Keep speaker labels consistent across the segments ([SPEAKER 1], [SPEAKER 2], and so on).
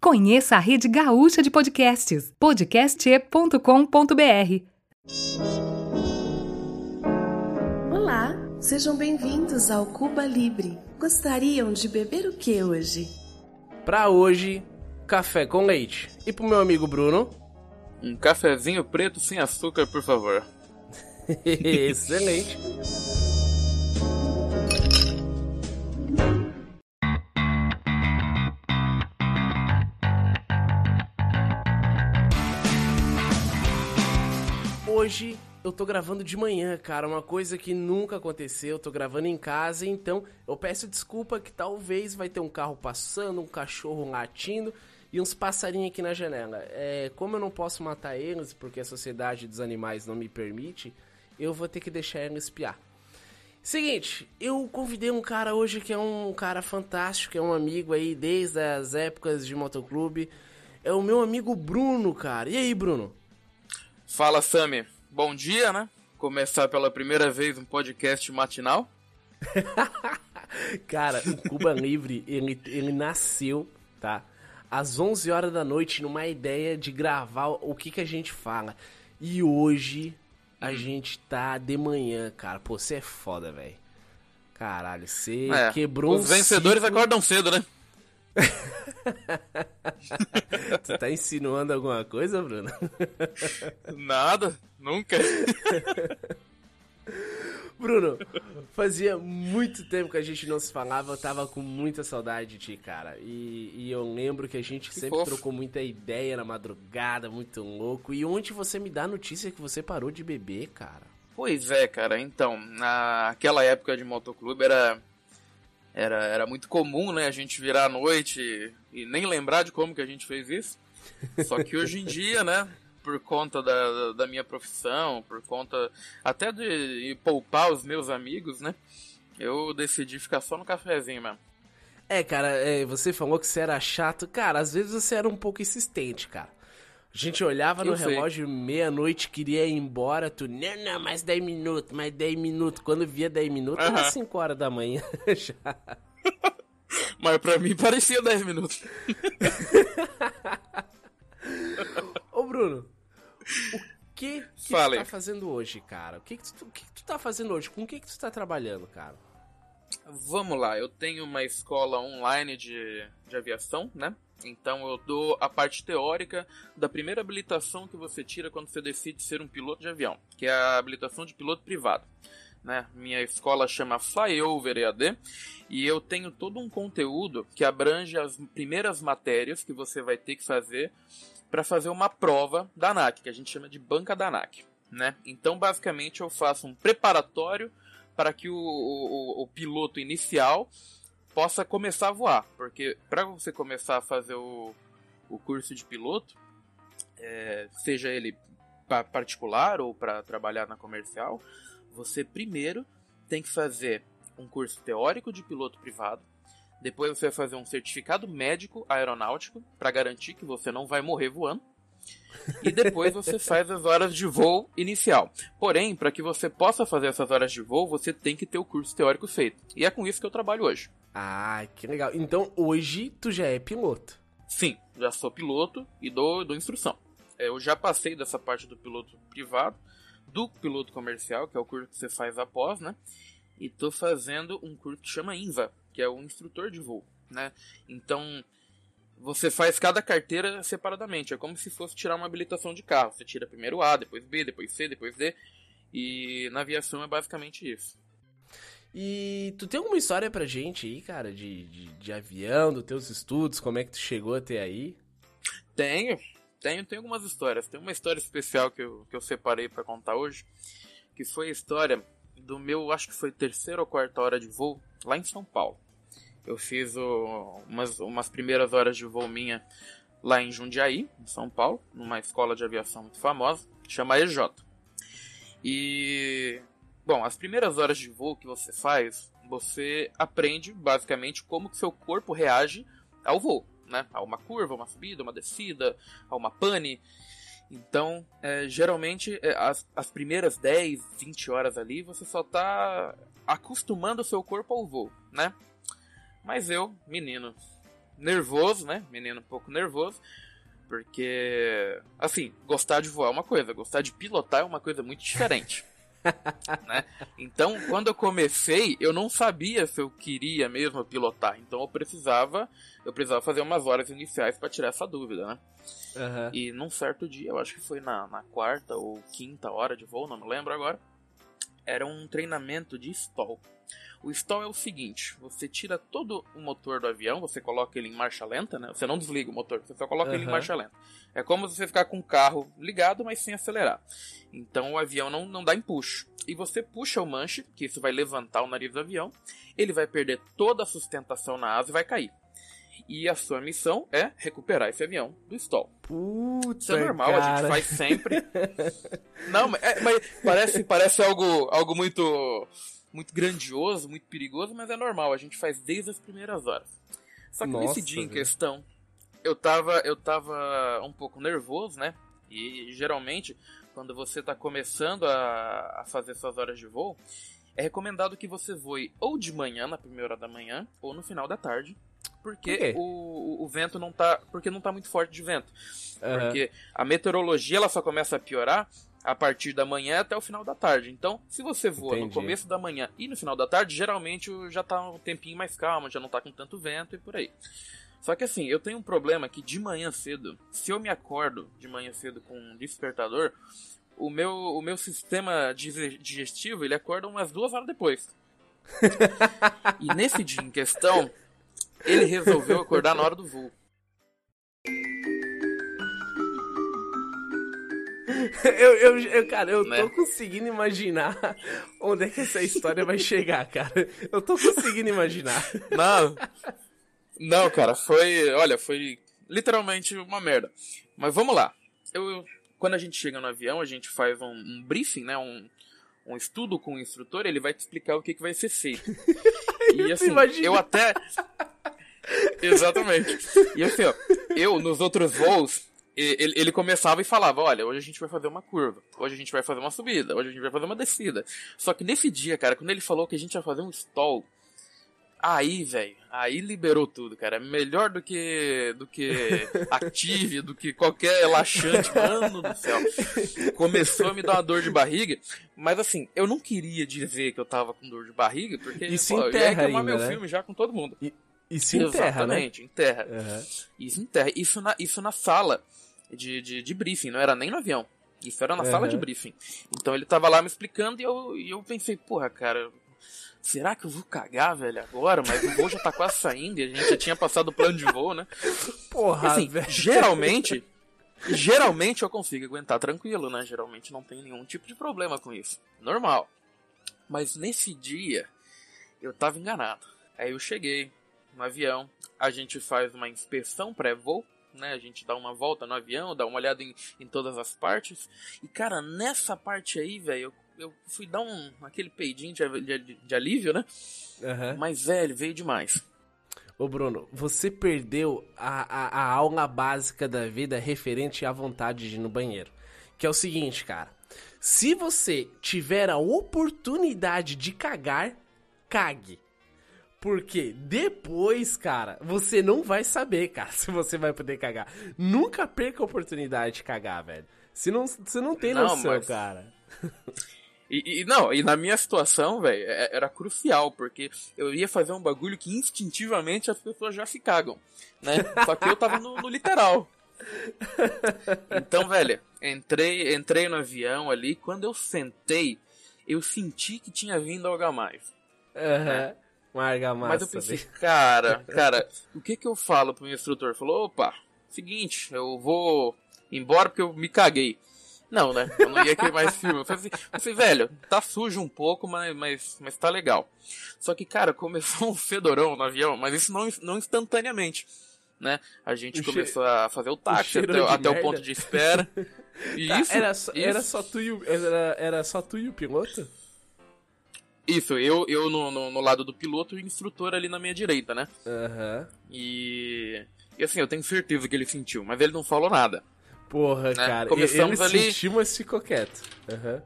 [SPEAKER 1] Conheça a rede gaúcha de podcasts, podcast.com.br.
[SPEAKER 2] Olá, sejam bem-vindos ao Cuba Libre. Gostariam de beber o que hoje?
[SPEAKER 3] Pra hoje, café com leite. E pro meu amigo Bruno,
[SPEAKER 4] Um cafezinho preto sem açúcar, por favor.
[SPEAKER 3] excelente. Hoje eu tô gravando de manhã, cara, uma coisa que nunca aconteceu. Eu tô gravando em casa, então eu peço desculpa que talvez vai ter um carro passando, um cachorro latindo e uns passarinhos aqui na janela. É, como eu não posso matar eles porque a sociedade dos animais não me permite, eu vou ter que deixar eles espiar. Seguinte, eu convidei um cara hoje que é um cara fantástico, é um amigo aí desde as épocas de motoclube. É o meu amigo Bruno, cara. E aí, Bruno?
[SPEAKER 4] Fala, Sami. Bom dia, né? Começar pela primeira vez um podcast matinal.
[SPEAKER 3] Cara, o Cuba Livre, ele, ele nasceu, tá? Às 11 horas da noite, numa ideia de gravar o que, que a gente fala. E hoje a gente tá de manhã, cara. Pô, você é foda, velho. Caralho, você
[SPEAKER 4] É,
[SPEAKER 3] quebrou
[SPEAKER 4] Os
[SPEAKER 3] um
[SPEAKER 4] vencedores
[SPEAKER 3] ciclo.
[SPEAKER 4] acordam cedo, né?
[SPEAKER 3] Tu tá insinuando alguma coisa, Bruno?
[SPEAKER 4] Nada, nunca.
[SPEAKER 3] Bruno, fazia muito tempo que a gente não se falava, eu tava com muita saudade de ti, cara. E, e eu lembro que a gente sempre
[SPEAKER 4] fofo.
[SPEAKER 3] trocou muita ideia na madrugada, muito louco. E ontem você me dá a notícia que você parou de beber, cara.
[SPEAKER 4] Pois é, cara. Então, naquela época de motoclube era, era, era muito comum, né? A gente virar à noite e, nem lembrar de como que a gente fez isso. Só que hoje em dia, né? Por conta da, da minha profissão, por conta até de poupar os meus amigos, né? Eu decidi ficar só no cafezinho mesmo.
[SPEAKER 3] É, cara, é, você falou que você era chato. Cara, às vezes você era um pouco insistente, cara. A gente olhava no
[SPEAKER 4] Eu
[SPEAKER 3] relógio, meia-noite, queria ir embora, tu, não, não, mais 10 minutos, mais 10 minutos. Quando via 10 minutos, era
[SPEAKER 4] Aham.
[SPEAKER 3] 5 horas da manhã já.
[SPEAKER 4] Mas pra mim parecia 10 minutos.
[SPEAKER 3] Ô, Bruno, o que, que tu tá fazendo hoje, cara? O que que tu, o que que tu tá fazendo hoje? Com o que que tu tá trabalhando, cara?
[SPEAKER 4] Vamos lá, eu tenho uma escola online de, de aviação, né? Então eu dou a parte teórica da primeira habilitação que você tira quando você decide ser um piloto de avião, que é a habilitação de piloto privado. Né? Minha escola chama Flyover EAD e eu tenho todo um conteúdo que abrange as primeiras matérias que você vai ter que fazer para fazer uma prova da ANAC, que a gente chama de banca da ANAC. Né? Então, basicamente, eu faço um preparatório para que o, o, o piloto inicial possa começar a voar. Porque para você começar a fazer o, o curso de piloto, é, seja ele pa- particular ou para trabalhar na comercial, você primeiro tem que fazer um curso teórico de piloto privado. Depois você vai fazer um certificado médico aeronáutico para garantir que você não vai morrer voando. E depois você faz as horas de voo inicial. Porém, para que você possa fazer essas horas de voo, você tem que ter o curso teórico feito. E é com isso que eu trabalho hoje.
[SPEAKER 3] Ah, que legal. Então, hoje tu já é piloto.
[SPEAKER 4] Sim, já sou piloto e dou, dou instrução. É, Eu já passei dessa parte do piloto privado, do piloto comercial, que é o curso que você faz após, né? E tô fazendo um curso que chama INVA, que é o instrutor de voo, né? Então, você faz cada carteira separadamente. É como se fosse tirar uma habilitação de carro. Você tira primeiro A, depois B, depois C, depois D. E na aviação é basicamente isso.
[SPEAKER 3] E tu tem alguma história pra gente aí, cara, de, de, de avião, dos teus estudos, como é que tu chegou até aí?
[SPEAKER 4] Tenho, tenho, tenho algumas histórias. Tem uma história especial que eu, que eu separei pra contar hoje, que foi a história do meu, acho que foi terceira ou quarta hora de voo, lá em São Paulo. Eu fiz o- umas, umas primeiras horas de voo minha lá em Jundiaí, em São Paulo, numa escola de aviação muito famosa, chama EJ. E, bom, as primeiras horas de voo que você faz, você aprende basicamente como que seu corpo reage ao voo, né? A uma curva, uma subida, uma descida, a uma pane. Então, é, geralmente, é, as, as primeiras 10, 20 horas ali, você só tá acostumando o seu corpo ao voo, né? Mas eu, menino, nervoso, né? Menino um pouco nervoso. Porque, assim, gostar de voar é uma coisa, gostar de pilotar é uma coisa muito diferente. né? Então, quando eu comecei, eu não sabia se eu queria mesmo pilotar. Então eu precisava, eu precisava fazer umas horas iniciais para tirar essa dúvida, né?
[SPEAKER 3] Aham.
[SPEAKER 4] E num certo dia, eu acho que foi na, na quarta ou quinta hora de voo, não me lembro agora, era um treinamento de stall. O stall é o seguinte: você tira todo o motor do avião, você coloca ele em marcha lenta, né? Você não desliga o motor, você só coloca ele em marcha lenta. É como você ficar com o carro ligado, mas sem acelerar. Então o avião não, não dá empuxo. E você puxa o manche, que isso vai levantar o nariz do avião, ele vai perder toda a sustentação na asa e vai cair. E a sua missão é recuperar esse avião do stall.
[SPEAKER 3] Putz,
[SPEAKER 4] Isso é normal, a gente faz sempre. Não, mas, é- mas parece, parece algo, algo muito, muito grandioso, muito perigoso, mas é normal, a gente faz desde as primeiras horas. Só que
[SPEAKER 3] Nossa,
[SPEAKER 4] nesse dia em questão, eu tava, eu tava um pouco nervoso, né? E geralmente, quando você tá começando a, a fazer suas horas de voo, é recomendado que você voe ou de manhã, na primeira hora da manhã, ou no final da tarde. Porque
[SPEAKER 3] Por
[SPEAKER 4] o, o- vento não tá. Porque não tá muito forte de vento.
[SPEAKER 3] Aham.
[SPEAKER 4] Porque a meteorologia ela só começa a piorar a partir da manhã até o final da tarde. Então, se você voa no
[SPEAKER 3] Entendi.
[SPEAKER 4] começo da manhã e no final da tarde, geralmente já tá um tempinho mais calmo, já não tá com tanto vento e por aí. Só que assim, eu tenho um problema que de manhã cedo, se eu me acordo de manhã cedo com um despertador, o meu, o meu sistema dige- digestivo ele acorda umas duas horas depois. e nesse dia em questão, ele resolveu acordar na hora do voo.
[SPEAKER 3] Eu, eu, eu- cara, eu
[SPEAKER 4] Né?
[SPEAKER 3] tô conseguindo imaginar onde é que essa história vai chegar, cara. Eu tô conseguindo imaginar.
[SPEAKER 4] Não. Não, cara, foi. Olha, foi literalmente uma merda. Mas vamos lá. Eu, quando a gente chega no avião, a gente faz um, um briefing, né? Um, um estudo com o instrutor, ele vai te explicar o que, que vai ser feito. E assim,
[SPEAKER 3] imagina.
[SPEAKER 4] eu até. Exatamente. E assim, ó, eu nos outros voos, ele, ele começava e falava: Olha, hoje a gente vai fazer uma curva, hoje a gente vai fazer uma subida, hoje a gente vai fazer uma descida. Só que nesse dia, cara, quando ele falou que a gente ia fazer um stall, aí, velho, aí liberou tudo, cara. É Melhor do que do que Active, do que qualquer relaxante, mano do céu. Começou a me dar uma dor de barriga, mas assim, eu não queria dizer que eu tava com dor de barriga, porque
[SPEAKER 3] E se
[SPEAKER 4] pô, eu ia
[SPEAKER 3] enterra
[SPEAKER 4] queimar meu
[SPEAKER 3] né?
[SPEAKER 4] filme já com todo mundo.
[SPEAKER 3] E se enterra, né?
[SPEAKER 4] Exatamente, enterra.
[SPEAKER 3] Aham.
[SPEAKER 4] Isso enterra. Isso na, isso na sala de, de, de briefing, não era nem no avião. Isso era na
[SPEAKER 3] Aham.
[SPEAKER 4] sala de briefing. Então ele tava lá me explicando e eu, e eu pensei, porra, cara, será que eu vou cagar, velho, agora? Mas o voo já tá quase saindo e a gente já tinha passado o plano de voo, né?
[SPEAKER 3] Porra,
[SPEAKER 4] assim,
[SPEAKER 3] velho.
[SPEAKER 4] geralmente, geralmente eu consigo aguentar tranquilo, né? Geralmente não tem nenhum tipo de problema com isso. Normal. Mas nesse dia, eu tava enganado. Aí eu cheguei no avião, a gente faz uma inspeção pré-voo, né? A gente dá uma volta no avião, dá uma olhada em, em todas as partes. E, cara, nessa parte aí, velho, eu, eu fui dar um aquele peidinho de, de- de alívio, né?
[SPEAKER 3] Aham.
[SPEAKER 4] Mas, velho, veio demais.
[SPEAKER 3] Ô Bruno, você perdeu a, a, a aula básica da vida referente à vontade de ir no banheiro. Que é o seguinte, cara. Se você tiver a oportunidade de cagar, cague. Porque depois, cara, você não vai saber, cara, se você vai poder cagar. Nunca perca a oportunidade de cagar, velho. Você não, você não tem
[SPEAKER 4] Não,
[SPEAKER 3] noção,
[SPEAKER 4] mas-
[SPEAKER 3] cara.
[SPEAKER 4] E, e- não, e na minha situação, velho, é- era crucial, porque eu ia fazer um bagulho que instintivamente as pessoas já se cagam, né? Só que eu tava no, no literal. Então, velho, entrei, entrei no avião ali, quando eu sentei, eu senti que tinha vindo algo a mais.
[SPEAKER 3] Aham. Uma
[SPEAKER 4] Mas eu pensei,
[SPEAKER 3] né?
[SPEAKER 4] cara, cara, o que que eu falo pro meu instrutor? Falou, opa, seguinte, eu vou embora porque eu me caguei. Não, né? Eu não ia queimar esse filme. Eu falei, assim, velho, tá sujo um pouco, mas, mas, mas tá legal. Só que, cara, começou um fedorão no avião, mas isso não, não instantaneamente. Né? A gente
[SPEAKER 3] O
[SPEAKER 4] começou a fazer o táxi
[SPEAKER 3] cheiro
[SPEAKER 4] até, até o ponto de espera. E
[SPEAKER 3] Tá,
[SPEAKER 4] isso,
[SPEAKER 3] era, só,
[SPEAKER 4] isso,
[SPEAKER 3] era só tu e o, era, era só tu e o piloto?
[SPEAKER 4] isso, eu, eu no, no, no lado do piloto e o instrutor ali na minha direita, né?
[SPEAKER 3] Aham.
[SPEAKER 4] E, e assim, eu tenho certeza que ele sentiu, mas ele não falou nada.
[SPEAKER 3] Porra, cara.
[SPEAKER 4] Começamos
[SPEAKER 3] ele
[SPEAKER 4] ali-
[SPEAKER 3] sentiu, mas ficou quieto. Aham.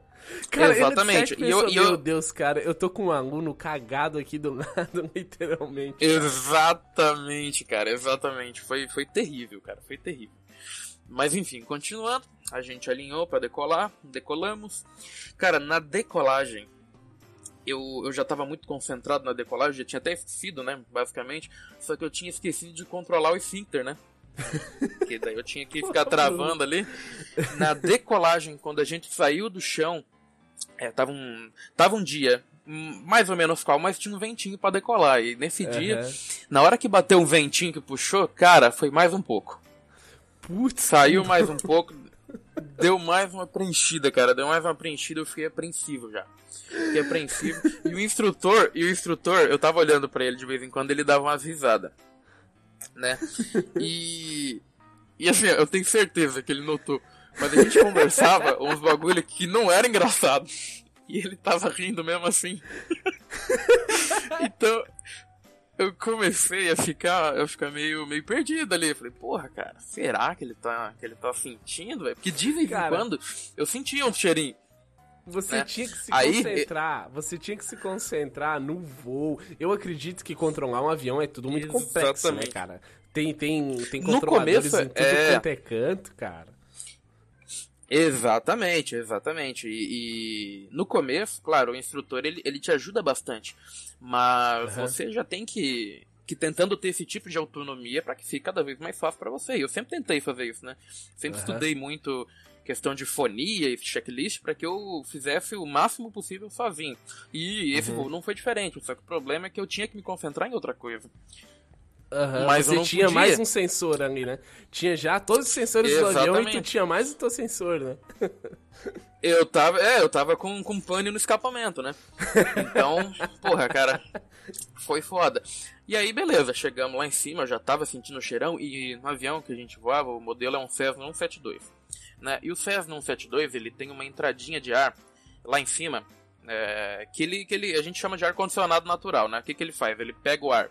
[SPEAKER 3] Cara,
[SPEAKER 4] Exatamente.
[SPEAKER 3] Ele
[SPEAKER 4] E eu-
[SPEAKER 3] pensou,
[SPEAKER 4] e eu-
[SPEAKER 3] Meu Deus, cara, eu tô com um aluno cagado aqui do lado, literalmente.
[SPEAKER 4] Exatamente, cara, exatamente. Foi, foi terrível, cara, foi terrível. Mas enfim, continuando, a gente alinhou pra decolar, decolamos. Cara, na decolagem, eu, eu já tava muito concentrado na decolagem, já tinha até esquecido, né, basicamente. Só que eu tinha esquecido de controlar o esfíncter, né? Porque daí eu tinha que ficar travando ali. Na decolagem, quando a gente saiu do chão, é, tava um, tava um dia mais ou menos calmo, mas tinha um ventinho pra decolar. E nesse dia,
[SPEAKER 3] Aham.
[SPEAKER 4] na hora que bateu um ventinho que puxou, cara, foi mais um pouco.
[SPEAKER 3] Putz,
[SPEAKER 4] Saiu mais um pouco, deu mais uma preenchida, cara. Deu mais uma preenchida, eu fiquei apreensivo já. Fiquei apreensivo. E o instrutor, e o instrutor, eu tava olhando pra ele de vez em quando, ele dava umas risadas. Né? E. E assim, eu tenho certeza que ele notou. Mas a gente conversava uns bagulho que não era engraçado. E ele tava rindo mesmo assim. então, eu comecei a ficar, eu ficar meio, meio perdido ali. Eu falei, porra, cara, será que ele tá, que ele tá sentindo, velho? Porque de vez em quando eu sentia um cheirinho.
[SPEAKER 3] Você
[SPEAKER 4] né?
[SPEAKER 3] tinha que se
[SPEAKER 4] Aí-
[SPEAKER 3] concentrar, você tinha que se concentrar no voo. Eu acredito que controlar um avião é tudo muito complexo, né,
[SPEAKER 4] Exatamente.
[SPEAKER 3] cara? Tem, tem, tem
[SPEAKER 4] No
[SPEAKER 3] controladores
[SPEAKER 4] começo,
[SPEAKER 3] em tudo
[SPEAKER 4] é.
[SPEAKER 3] quanto é canto, cara.
[SPEAKER 4] Exatamente, exatamente. E, e no começo, claro, o instrutor ele, ele te ajuda bastante. Mas
[SPEAKER 3] Aham.
[SPEAKER 4] você já tem que, que tentando ter esse tipo de autonomia para que fique cada vez mais fácil para você. E eu sempre tentei fazer isso, né? Sempre
[SPEAKER 3] Aham.
[SPEAKER 4] estudei muito questão de fonia e checklist para que eu fizesse o máximo possível sozinho. E esse
[SPEAKER 3] Uhum.
[SPEAKER 4] voo não foi diferente. Só que o problema é que eu tinha que me concentrar em outra coisa.
[SPEAKER 3] Aham,
[SPEAKER 4] Mas
[SPEAKER 3] você tinha
[SPEAKER 4] podia.
[SPEAKER 3] mais um sensor ali, né? Tinha já todos os sensores do avião e tu
[SPEAKER 4] Exatamente.
[SPEAKER 3] tinha mais o teu sensor, né?
[SPEAKER 4] Eu tava, é, eu tava com, com pane no escapamento, né? Então, porra, cara, foi foda. E aí, beleza, chegamos lá em cima, eu já tava sentindo o cheirão, e no avião que a gente voava, o modelo é um Cessna 172, né? E o Cessna 172, ele tem uma entradinha de ar lá em cima, é, que, ele, que ele, a gente chama de ar-condicionado natural, né? O que, que ele faz? Ele pega o ar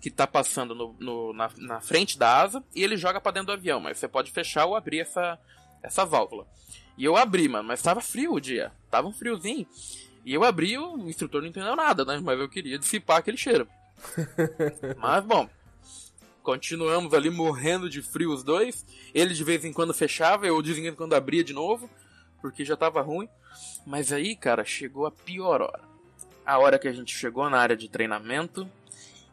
[SPEAKER 4] que tá passando no, no- na, na frente da asa e ele joga pra dentro do avião, mas você pode fechar ou abrir essa, essa válvula. E eu abri, mano, mas tava frio o dia. Tava um friozinho. E eu abri, o instrutor não entendeu nada, né? Mas eu queria dissipar aquele cheiro. mas bom, continuamos ali morrendo de frio os dois. Ele de vez em quando fechava, eu de vez em quando abria de novo, porque já tava ruim. Mas aí, cara, chegou a pior hora. A hora que a gente chegou na área de treinamento.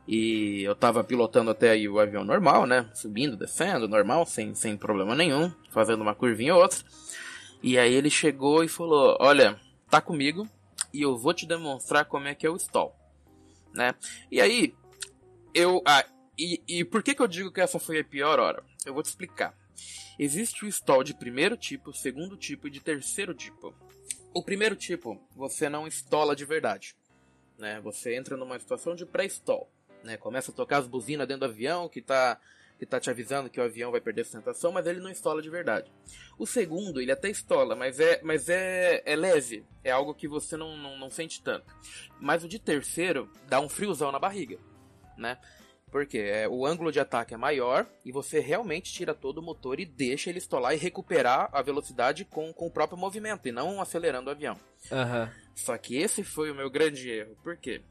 [SPEAKER 4] E eu tava pilotando até aí o avião normal, né? Subindo, descendo, normal, sem, sem problema nenhum. Fazendo uma curvinha ou outra. E aí ele chegou e falou: Olha, tá comigo e eu vou te demonstrar como é que é o stall. Né? E aí, eu. Ah, e, e por que, que eu digo que essa foi a pior hora? Eu vou te explicar. Existe o stall de primeiro tipo, segundo tipo e de terceiro tipo. O primeiro tipo, você não estola de verdade. Né? Você entra numa situação de pré-stall. Né? Começa a tocar as buzinas dentro do avião que tá, que tá te avisando que o avião vai perder sustentação, mas ele não estola de verdade. O segundo, ele até estola, mas é, mas é, é leve. É algo que você não, não, não sente tanto. Mas o de terceiro dá um friozão na barriga, né? Porque é, o ângulo de ataque é maior e você realmente tira todo o motor e deixa ele estolar e recuperar a velocidade com, com o próprio movimento e não acelerando o avião.
[SPEAKER 3] Aham.
[SPEAKER 4] Só que esse foi o meu grande erro. Por quê?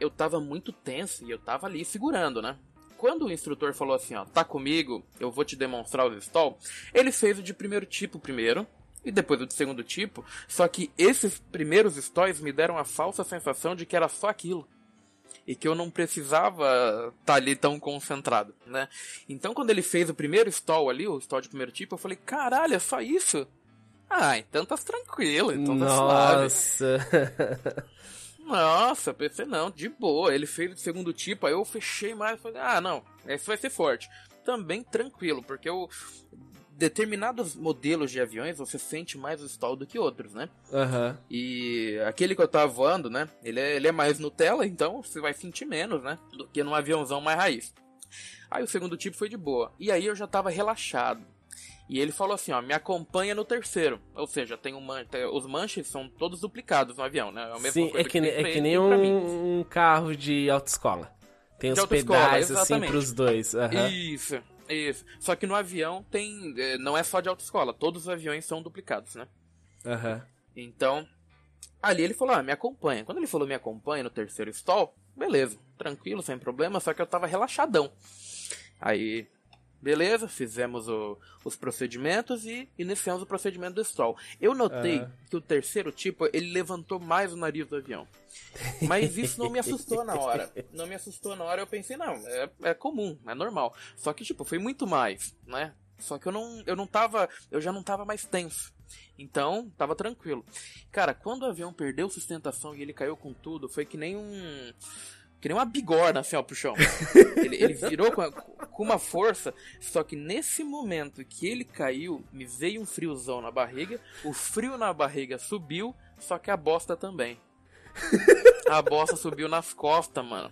[SPEAKER 4] Eu tava muito tenso e eu tava ali segurando, né? Quando o instrutor falou assim, ó, tá comigo, eu vou te demonstrar o stall, ele fez o de primeiro tipo primeiro, e depois o de segundo tipo, só que esses primeiros stalls me deram a falsa sensação de que era só aquilo. E que eu não precisava estar ali tão concentrado, né? Então quando ele fez o primeiro stall ali, o stall de primeiro tipo, eu falei, caralho, é só isso? Ah, então tá tranquilo, então tá suave.
[SPEAKER 3] Nossa.
[SPEAKER 4] Nossa, pensei não, de boa. Ele fez o segundo tipo, aí eu fechei mais. Falei, ah, não, esse vai ser forte. Também tranquilo, porque eu. Determinados modelos de aviões você sente mais o stall do que outros, né?
[SPEAKER 3] Aham.
[SPEAKER 4] E aquele que eu tava voando, né? Ele é, ele é mais Nutella, então você vai sentir menos, né? Do que num aviãozão mais raiz. Aí o segundo tipo foi de boa. E aí eu já tava relaxado. E ele falou assim, ó, me acompanha no terceiro. Ou seja, tem um man... os manches são todos duplicados no avião, né? É a mesma
[SPEAKER 3] Sim,
[SPEAKER 4] coisa
[SPEAKER 3] é que,
[SPEAKER 4] tem
[SPEAKER 3] é que nem um, um carro de autoescola. Tem
[SPEAKER 4] De
[SPEAKER 3] os pedais assim pros dois. Aham.
[SPEAKER 4] Isso, isso. Só que no avião tem. eh, Não é só de autoescola, todos os aviões são duplicados, né?
[SPEAKER 3] Aham.
[SPEAKER 4] Então, Ali ele falou, ah, me acompanha. Quando ele falou me acompanha no terceiro stall, beleza, tranquilo, sem problema, só que eu tava relaxadão. Aí, beleza, fizemos o, os procedimentos e iniciamos o procedimento do stall. Eu notei
[SPEAKER 3] Ah.
[SPEAKER 4] que o terceiro tipo, ele levantou mais o nariz do avião. Mas isso não me assustou na hora. Não me assustou na hora, eu pensei, não, é, é comum, é normal. Só que, tipo, foi muito mais, né? Só que eu não, eu não tava, eu já não tava mais tenso. Então, tava tranquilo. Cara, quando o avião perdeu sustentação e ele caiu com tudo, foi que nem um. Que nem uma bigorna assim, ó, pro chão. ele, ele virou com, a- com uma força. Só que nesse momento que ele caiu, me veio um friozão na barriga. O frio na barriga subiu, só que a bosta também. A bosta subiu nas costas, mano.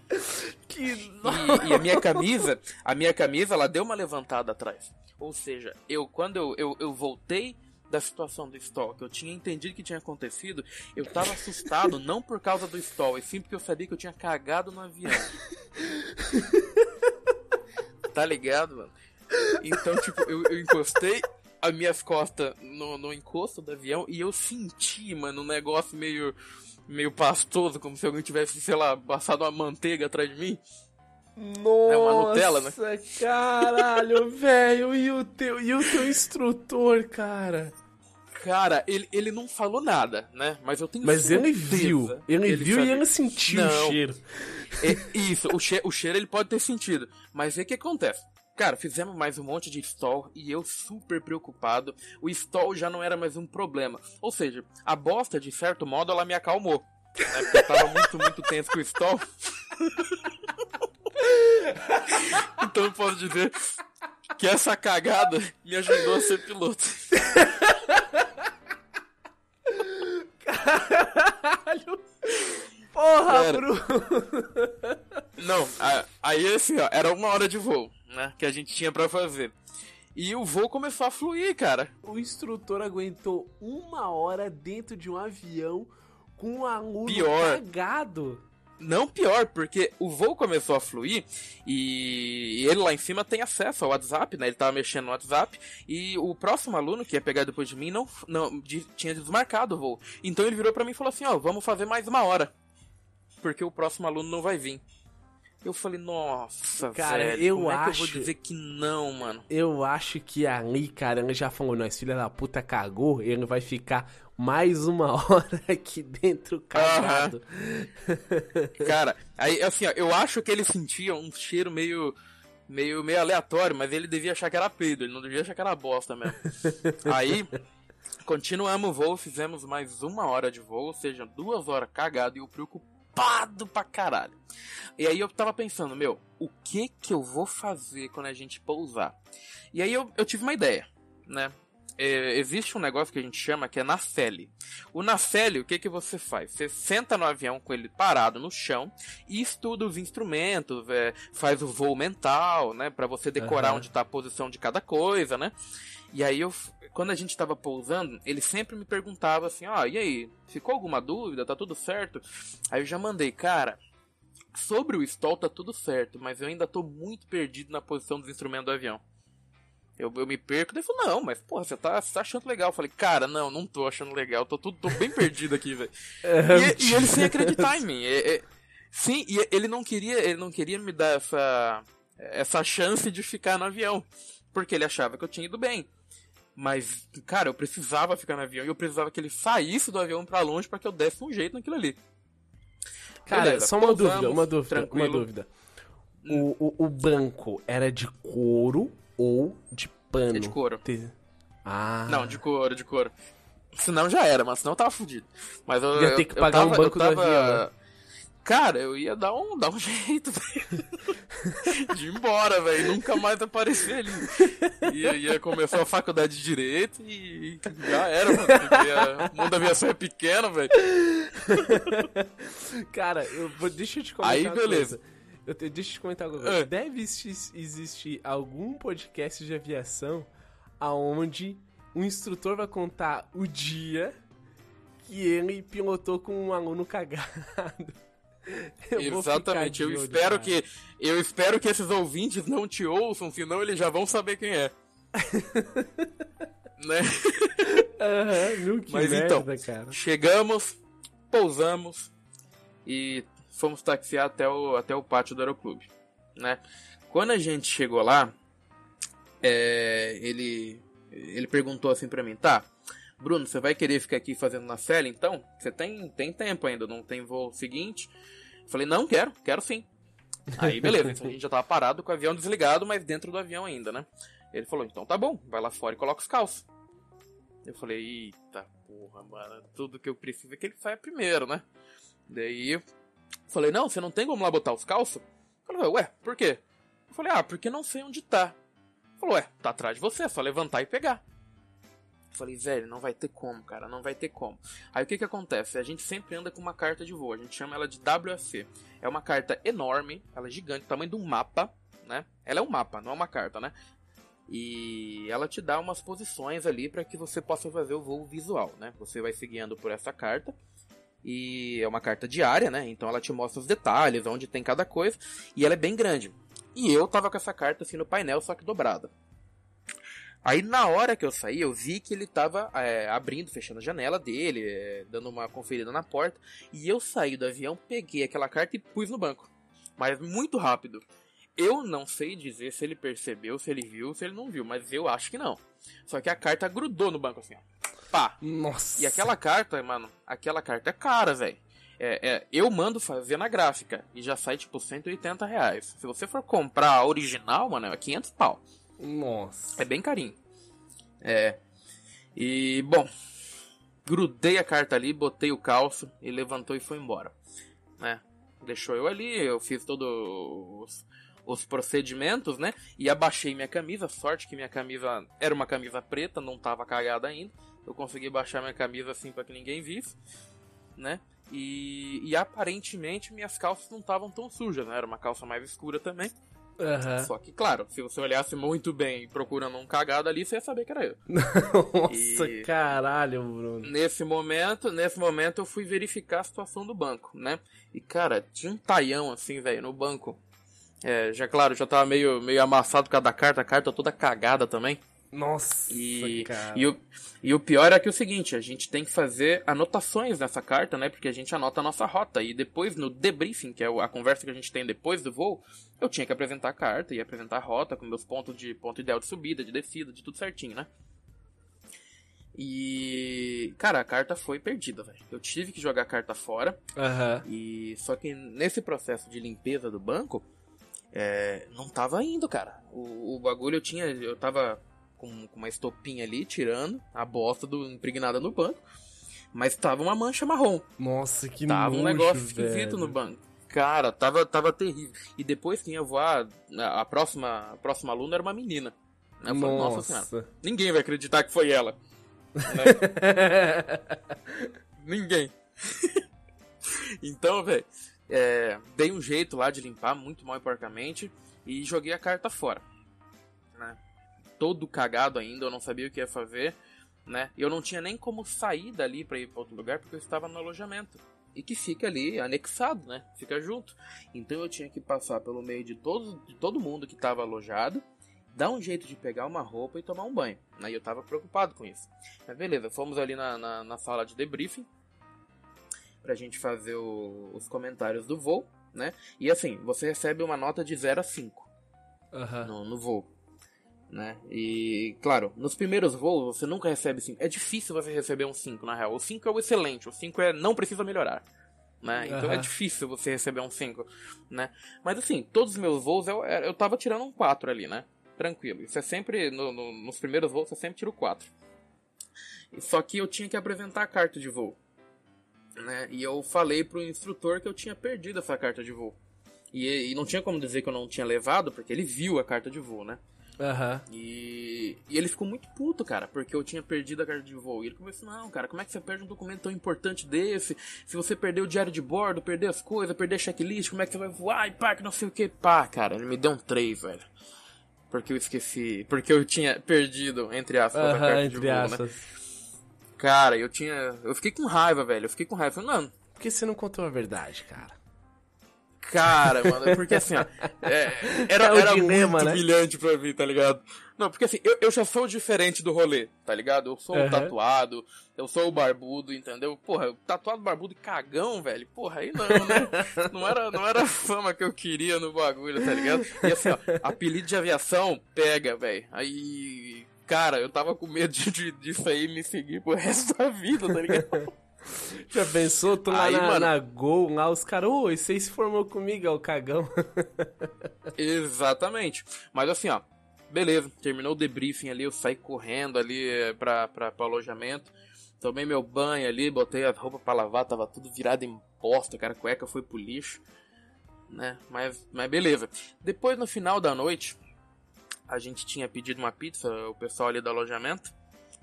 [SPEAKER 3] Que
[SPEAKER 4] E, e a minha camisa, a minha camisa, ela deu uma levantada atrás. Ou seja, eu quando eu, eu, eu voltei da situação do stall, que eu tinha entendido que tinha acontecido, eu tava assustado não por causa do stall, e sim porque eu sabia que eu tinha cagado no avião. tá ligado, mano? Então, tipo, eu, eu encostei as minhas costas no, no encosto do avião e eu senti, mano, um negócio meio meio pastoso, como se alguém tivesse, sei lá, passado uma manteiga atrás de mim.
[SPEAKER 3] Nossa,
[SPEAKER 4] É uma Nutella, né?
[SPEAKER 3] caralho, velho. E o teu, e o teu instrutor, cara?
[SPEAKER 4] Cara, ele, ele não falou nada, né? Mas eu tenho
[SPEAKER 3] Mas ele
[SPEAKER 4] certeza
[SPEAKER 3] viu. Ele,
[SPEAKER 4] que
[SPEAKER 3] viu
[SPEAKER 4] sabia.
[SPEAKER 3] e ele sentiu
[SPEAKER 4] Não.
[SPEAKER 3] o cheiro.
[SPEAKER 4] É, isso, o, che o cheiro ele pode ter sentido. Mas o que acontece? Cara, fizemos mais um monte de stall e eu super preocupado. O stall já não era mais um problema. Ou seja, a bosta, de certo modo, ela me acalmou. Né? Porque eu tava muito, muito tenso com o stall. então eu posso dizer que essa cagada me ajudou a ser piloto.
[SPEAKER 3] Caralho. Porra,
[SPEAKER 4] Cara.
[SPEAKER 3] Bruno.
[SPEAKER 4] Não, a- aí assim, ó, era uma hora de voo, né? Que a gente tinha pra fazer. E o voo começou a fluir, cara.
[SPEAKER 3] O instrutor aguentou uma hora dentro de um avião com um aluno
[SPEAKER 4] Pior.
[SPEAKER 3] cagado.
[SPEAKER 4] Não pior, porque o voo começou a fluir e ele lá em cima tem acesso ao WhatsApp, né? Ele tava mexendo no WhatsApp e o próximo aluno que ia pegar depois de mim não, não de- tinha desmarcado o voo. Então ele virou pra mim e falou assim: Ó, vamos fazer mais uma hora, porque o próximo aluno não vai vir. Eu falei, nossa,
[SPEAKER 3] Cara,
[SPEAKER 4] velho,
[SPEAKER 3] eu
[SPEAKER 4] como é que eu vou
[SPEAKER 3] acho-
[SPEAKER 4] dizer que não, mano?
[SPEAKER 3] Eu acho que ali, cara, ele já falou, nós filha da puta cagou, ele vai ficar mais uma hora aqui dentro cagado.
[SPEAKER 4] Cara, aí assim, ó, eu acho que ele sentia um cheiro meio meio meio aleatório, mas ele devia achar que era peido, ele não devia achar que era bosta mesmo. aí continuamos o voo, fizemos mais uma hora de voo, ou seja, duas horas cagado e eu preocupado pra caralho. E aí eu tava pensando, meu, o que que eu vou fazer quando a gente pousar? E aí eu, eu tive uma ideia, né? É, existe um negócio que a gente chama que é nacelle. O nacelle, o que que você faz? Você senta no avião com ele parado no chão e estuda os instrumentos, é, faz o voo mental, né, Pra você decorar
[SPEAKER 3] Aham.
[SPEAKER 4] onde tá a posição de cada coisa, né? E aí eu, quando a gente tava pousando, ele sempre me perguntava assim, ó, e aí, ficou alguma dúvida? Tá tudo certo? Aí eu já mandei, cara, sobre o stall tá tudo certo, mas eu ainda tô muito perdido na posição dos instrumentos do avião. Eu, eu me perco, ele falou, não, mas porra, você tá, você tá achando legal. Eu falei, cara, não, não tô achando legal, tô, tudo, tô bem perdido aqui, velho. E, e ele sem acreditar em mim. É- é- sim, e ele não queria, ele não queria me dar essa, essa chance de ficar no avião. Porque ele achava que eu tinha ido bem. Mas, cara, eu precisava ficar no avião e eu precisava que ele saísse do avião pra longe pra que eu desse um jeito naquilo ali.
[SPEAKER 3] Cara,
[SPEAKER 4] Beleza,
[SPEAKER 3] só uma
[SPEAKER 4] pousamos,
[SPEAKER 3] dúvida, uma dúvida,
[SPEAKER 4] tranquilo.
[SPEAKER 3] uma dúvida. O, o, o branco era de couro ou de pano?
[SPEAKER 4] É de couro.
[SPEAKER 3] Ah.
[SPEAKER 4] Não, de couro, de couro. Senão já era, mas senão eu tava fudido. Mas eu
[SPEAKER 3] Ia
[SPEAKER 4] eu-
[SPEAKER 3] ter que
[SPEAKER 4] eu
[SPEAKER 3] pagar um
[SPEAKER 4] tava- eu
[SPEAKER 3] banco do
[SPEAKER 4] tava-
[SPEAKER 3] avião, né?
[SPEAKER 4] Cara, eu ia dar um, dar um jeito de ir embora, velho. Nunca mais aparecer ali. Ia, ia começar a faculdade de Direito e já era, mano. Porque a- o mundo da aviação é pequeno, velho.
[SPEAKER 3] Cara, eu vou, deixa eu te comentar
[SPEAKER 4] Aí, beleza.
[SPEAKER 3] Eu deixa eu te comentar uma coisa.
[SPEAKER 4] Ah.
[SPEAKER 3] Deve existir, existir algum podcast de aviação aonde um instrutor vai contar o dia que ele pilotou com um aluno cagado. Eu
[SPEAKER 4] Exatamente. Eu
[SPEAKER 3] olho,
[SPEAKER 4] espero que eu espero que esses ouvintes não te ouçam, senão eles já vão saber quem é. né?
[SPEAKER 3] Que
[SPEAKER 4] Mas
[SPEAKER 3] merda,
[SPEAKER 4] então,
[SPEAKER 3] cara.
[SPEAKER 4] Chegamos, pousamos e fomos taxiar até o, até o pátio do aeroclube, né? Quando a gente chegou lá, é, ele, ele perguntou assim pra mim, tá, Bruno, você vai querer ficar aqui fazendo na cela então? Você tem, tem tempo ainda, não tem voo seguinte? Eu falei, não, quero, quero sim. Aí, beleza, então a gente já tava parado com o avião desligado, mas dentro do avião ainda, né? Ele falou, então tá bom, vai lá fora e coloca os calços. Eu falei, eita porra, mano, tudo que eu preciso é que ele saia primeiro, né? Daí falei, não, você não tem como lá botar os calços? Eu falei, ué, por quê? Eu falei, ah, porque não sei onde tá. Ele falou, ué, tá atrás de você, é só levantar e pegar. Falei, velho, não vai ter como, cara, não vai ter como. Aí o que que acontece? A gente sempre anda com uma carta de voo, a gente chama ela de WAC. É uma carta enorme, ela é gigante, tamanho de um mapa, né? Ela é um mapa, não é uma carta, né? E ela te dá umas posições ali para que você possa fazer o voo visual, né? Você vai se guiando por essa carta e é uma carta diária, né? Então ela te mostra os detalhes, onde tem cada coisa, e ela é bem grande. E eu tava com essa carta assim no painel, só que dobrada. Aí na hora que eu saí, eu vi que ele tava é, abrindo, fechando a janela dele, é, dando uma conferida na porta. E eu saí do avião, peguei aquela carta e pus no banco. Mas muito rápido. Eu não sei dizer se ele percebeu, se ele viu, se ele não viu, mas eu acho que não. Só que a carta grudou no banco assim, ó. Pá.
[SPEAKER 3] Nossa.
[SPEAKER 4] E aquela carta, mano, aquela carta é cara, velho. É, é, eu mando fazer na gráfica e já sai tipo 180 reais. Se você for comprar a original, mano, é 500 pau.
[SPEAKER 3] Nossa.
[SPEAKER 4] É bem carinho. É. E, bom, grudei a carta ali, botei o calço e levantou e foi embora. Né? Deixou eu ali, eu fiz todos os, os procedimentos, né? E abaixei minha camisa. Sorte que minha camisa era uma camisa preta, não tava cagada ainda. Eu consegui baixar minha camisa assim para que ninguém visse, né? E, e aparentemente minhas calças não estavam tão sujas, né? Era uma calça mais escura também.
[SPEAKER 3] Aham.
[SPEAKER 4] Só que, claro, se você olhasse muito bem procurando um cagado ali, você ia saber que era eu.
[SPEAKER 3] Nossa,
[SPEAKER 4] E-
[SPEAKER 3] caralho, Bruno.
[SPEAKER 4] Nesse momento, nesse momento eu fui verificar a situação do banco, né? E cara, tinha um taião assim, velho, no banco. É, já claro, já tava meio, meio amassado por causa da carta, a carta toda cagada também.
[SPEAKER 3] Nossa,
[SPEAKER 4] E,
[SPEAKER 3] cara.
[SPEAKER 4] e, o, e o pior é que é o seguinte, a gente tem que fazer anotações nessa carta, né? Porque a gente anota a nossa rota. E depois, no debriefing, que é a conversa que a gente tem depois do voo, eu tinha que apresentar a carta e apresentar a rota com meus pontos de ponto ideal de subida, de descida, de tudo certinho, né? E. Cara, a carta foi perdida, velho. Eu tive que jogar a carta fora.
[SPEAKER 3] Aham.
[SPEAKER 4] E só que nesse processo de limpeza do banco, é, não tava indo, cara. O, o bagulho eu tinha, eu tava com, com uma estopinha ali tirando a bosta do impregnada no banco, mas tava uma mancha marrom.
[SPEAKER 3] Nossa, que
[SPEAKER 4] tava um
[SPEAKER 3] nojo,
[SPEAKER 4] negócio esquisito
[SPEAKER 3] velho.
[SPEAKER 4] no banco. Cara, tava, tava terrível. E depois quem ia voar, a a próxima, a próxima aluna era uma menina. Eu falei, nossa senhora,
[SPEAKER 3] Nossa.
[SPEAKER 4] ninguém vai acreditar que foi ela. Né? Ninguém. então, velho, é, dei um jeito lá de limpar muito mal e porcamente e joguei a carta fora. Né? Todo cagado ainda, eu não sabia o que ia fazer. Né? Eu não tinha nem como sair dali pra ir pra outro lugar porque eu estava no alojamento. E que fica ali anexado, né? Fica junto. Então eu tinha que passar pelo meio de todo, de todo mundo que estava alojado, dar um jeito de pegar uma roupa e tomar um banho. Aí eu tava preocupado com isso. Mas beleza, fomos ali na, na, na sala de debriefing pra gente fazer o- os comentários do voo, né? E assim, você recebe uma nota de 0 a 5
[SPEAKER 3] Aham.
[SPEAKER 4] no, no voo. Né? E, claro, nos primeiros voos você nunca recebe 5. É difícil você receber um 5, na real. O 5 é o excelente, o 5 é não precisa melhorar. Né? Então é
[SPEAKER 3] Aham.
[SPEAKER 4] difícil você receber um 5. Né? Mas assim, todos os meus voos eu, eu tava tirando um 4 ali, né? Tranquilo. Isso é sempre, no- no- nos primeiros voos, eu sempre tiro 4. Só que eu tinha que apresentar a carta de voo. Né? E eu falei pro instrutor que eu tinha perdido essa carta de voo. E, e não tinha como dizer que eu não tinha levado, porque ele viu a carta de voo, né?
[SPEAKER 3] Aham.
[SPEAKER 4] E, e ele ficou muito puto, cara, porque eu tinha perdido a carta de voo. E ele começou, não, cara, como é que você perde um documento tão importante desse? Se você perder o diário de bordo, perder as coisas, perder a checklist, como é que você vai voar? E pá, que não sei o que. Pá, cara, ele me deu um 3, velho. Porque eu esqueci. Porque eu tinha perdido, entre aspas, a
[SPEAKER 3] Aham,
[SPEAKER 4] carta de
[SPEAKER 3] entre
[SPEAKER 4] voo, né?
[SPEAKER 3] aspas.
[SPEAKER 4] Cara, eu tinha. Eu fiquei com raiva, velho. Eu fiquei com raiva. Falei, não,
[SPEAKER 3] Por que você não contou a verdade, cara?
[SPEAKER 4] Cara, mano, é porque assim, ó, é, era,
[SPEAKER 3] É
[SPEAKER 4] era
[SPEAKER 3] dilema,
[SPEAKER 4] muito
[SPEAKER 3] né?
[SPEAKER 4] humilhante pra mim, tá ligado? Não, porque assim, eu, eu já sou diferente do rolê, tá ligado? Eu sou
[SPEAKER 3] Aham.
[SPEAKER 4] o tatuado, eu sou o barbudo, entendeu? Porra, tatuado, barbudo e cagão, velho. Porra, aí não, né? Não era, não era a fama que eu queria no bagulho, tá ligado? E assim, ó, apelido de aviação, pega, velho. Aí. Cara, eu tava com medo de, de, disso aí me seguir pro resto da vida, tá ligado?
[SPEAKER 3] Já pensou? Tô lá
[SPEAKER 4] Aí,
[SPEAKER 3] na,
[SPEAKER 4] mano.
[SPEAKER 3] na Gol, lá os caras, ô, esse aí se formou comigo, é o cagão.
[SPEAKER 4] Exatamente. Mas assim, ó, beleza, terminou o debriefing ali, eu saí correndo ali eh, pra, pra, pro alojamento. Tomei meu banho ali, botei as roupas pra lavar, tava tudo virado em bosta, cara, a cueca foi pro lixo, né? Mas, mas beleza. Depois, no final da noite, a gente tinha pedido uma pizza, o pessoal ali do alojamento,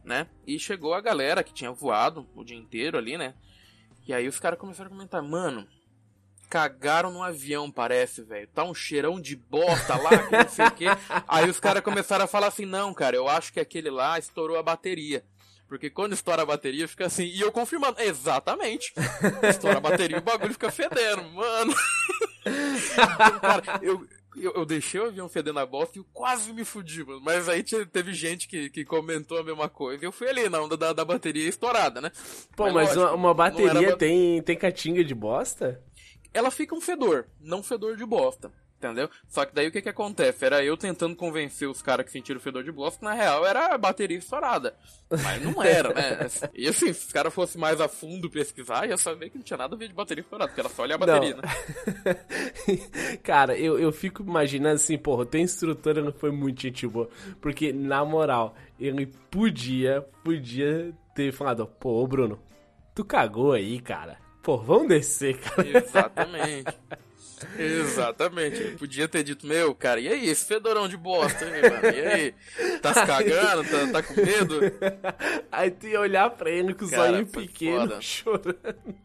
[SPEAKER 4] né? E chegou a galera que tinha voado o dia inteiro ali, né? E aí os caras começaram a comentar, mano, cagaram no avião, parece, velho. Tá um cheirão de bosta lá, que não sei o quê. Aí os caras começaram a falar assim, não, cara, eu acho que aquele lá estourou a bateria. Porque quando estoura a bateria, fica assim. E eu confirmando, exatamente. Estoura a bateria e o bagulho fica fedendo, mano. Então, cara, eu, eu, eu deixei o avião fedendo a bosta e eu quase me fudi, mano. Mas aí te- teve gente que, que comentou a mesma coisa. E eu fui ali na onda da, da bateria estourada, né?
[SPEAKER 3] Pô, mas,
[SPEAKER 4] lógico,
[SPEAKER 3] uma, bateria
[SPEAKER 4] era
[SPEAKER 3] tem, tem catinga de bosta?
[SPEAKER 4] ela fica um fedor, não fedor de bosta. Entendeu? Só que daí o que que acontece? Era eu tentando convencer os caras que sentiram o fedor de bosta, que na real era a bateria estourada. Mas não era, né? E assim, se os caras fossem mais a fundo pesquisar, ia saber que não tinha nada a ver de bateria estourada, porque era só olhar a bateria,
[SPEAKER 3] Não.
[SPEAKER 4] né?
[SPEAKER 3] Cara, eu, eu fico imaginando assim, porra, o teu instrutor não foi muito gente boa. Porque, na moral, ele podia, podia ter falado, pô, Bruno, tu cagou aí, cara. Pô, vamos descer, cara.
[SPEAKER 4] Exatamente. Exatamente. Eu podia ter dito, meu, cara, e aí, esse fedorão de bosta, hein, mano? E aí? Tá se cagando? Tá, tá com medo?
[SPEAKER 3] Aí tu ia olhar pra ele com o
[SPEAKER 4] Cara,
[SPEAKER 3] zoinho
[SPEAKER 4] foi
[SPEAKER 3] pequeno,
[SPEAKER 4] foda.
[SPEAKER 3] chorando.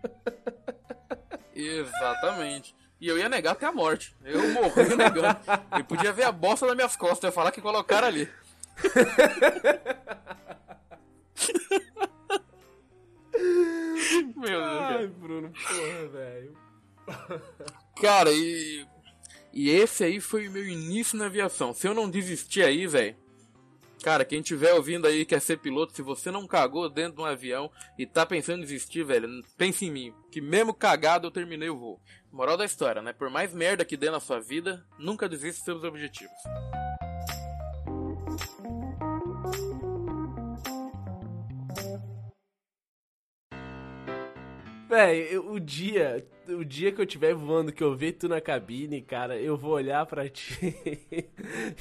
[SPEAKER 4] Exatamente. E eu ia negar até a morte. Eu morri negando. Eu podia ver a bosta nas minhas costas, eu ia falar que colocaram ali. Meu Deus,
[SPEAKER 3] Ai. Bruno, porra, velho.
[SPEAKER 4] Cara, e. E esse aí foi o meu início na aviação. Se eu não desistir aí, velho. Cara, quem tiver ouvindo aí quer ser piloto, se você não cagou dentro de um avião e tá pensando em desistir, velho, pense em mim. Que mesmo cagado eu terminei o voo. Moral da história, né? Por mais merda que dê na sua vida, nunca desista dos seus objetivos.
[SPEAKER 3] Véi, o dia, o dia que eu estiver voando, que eu ver tu na cabine, cara, eu vou olhar pra ti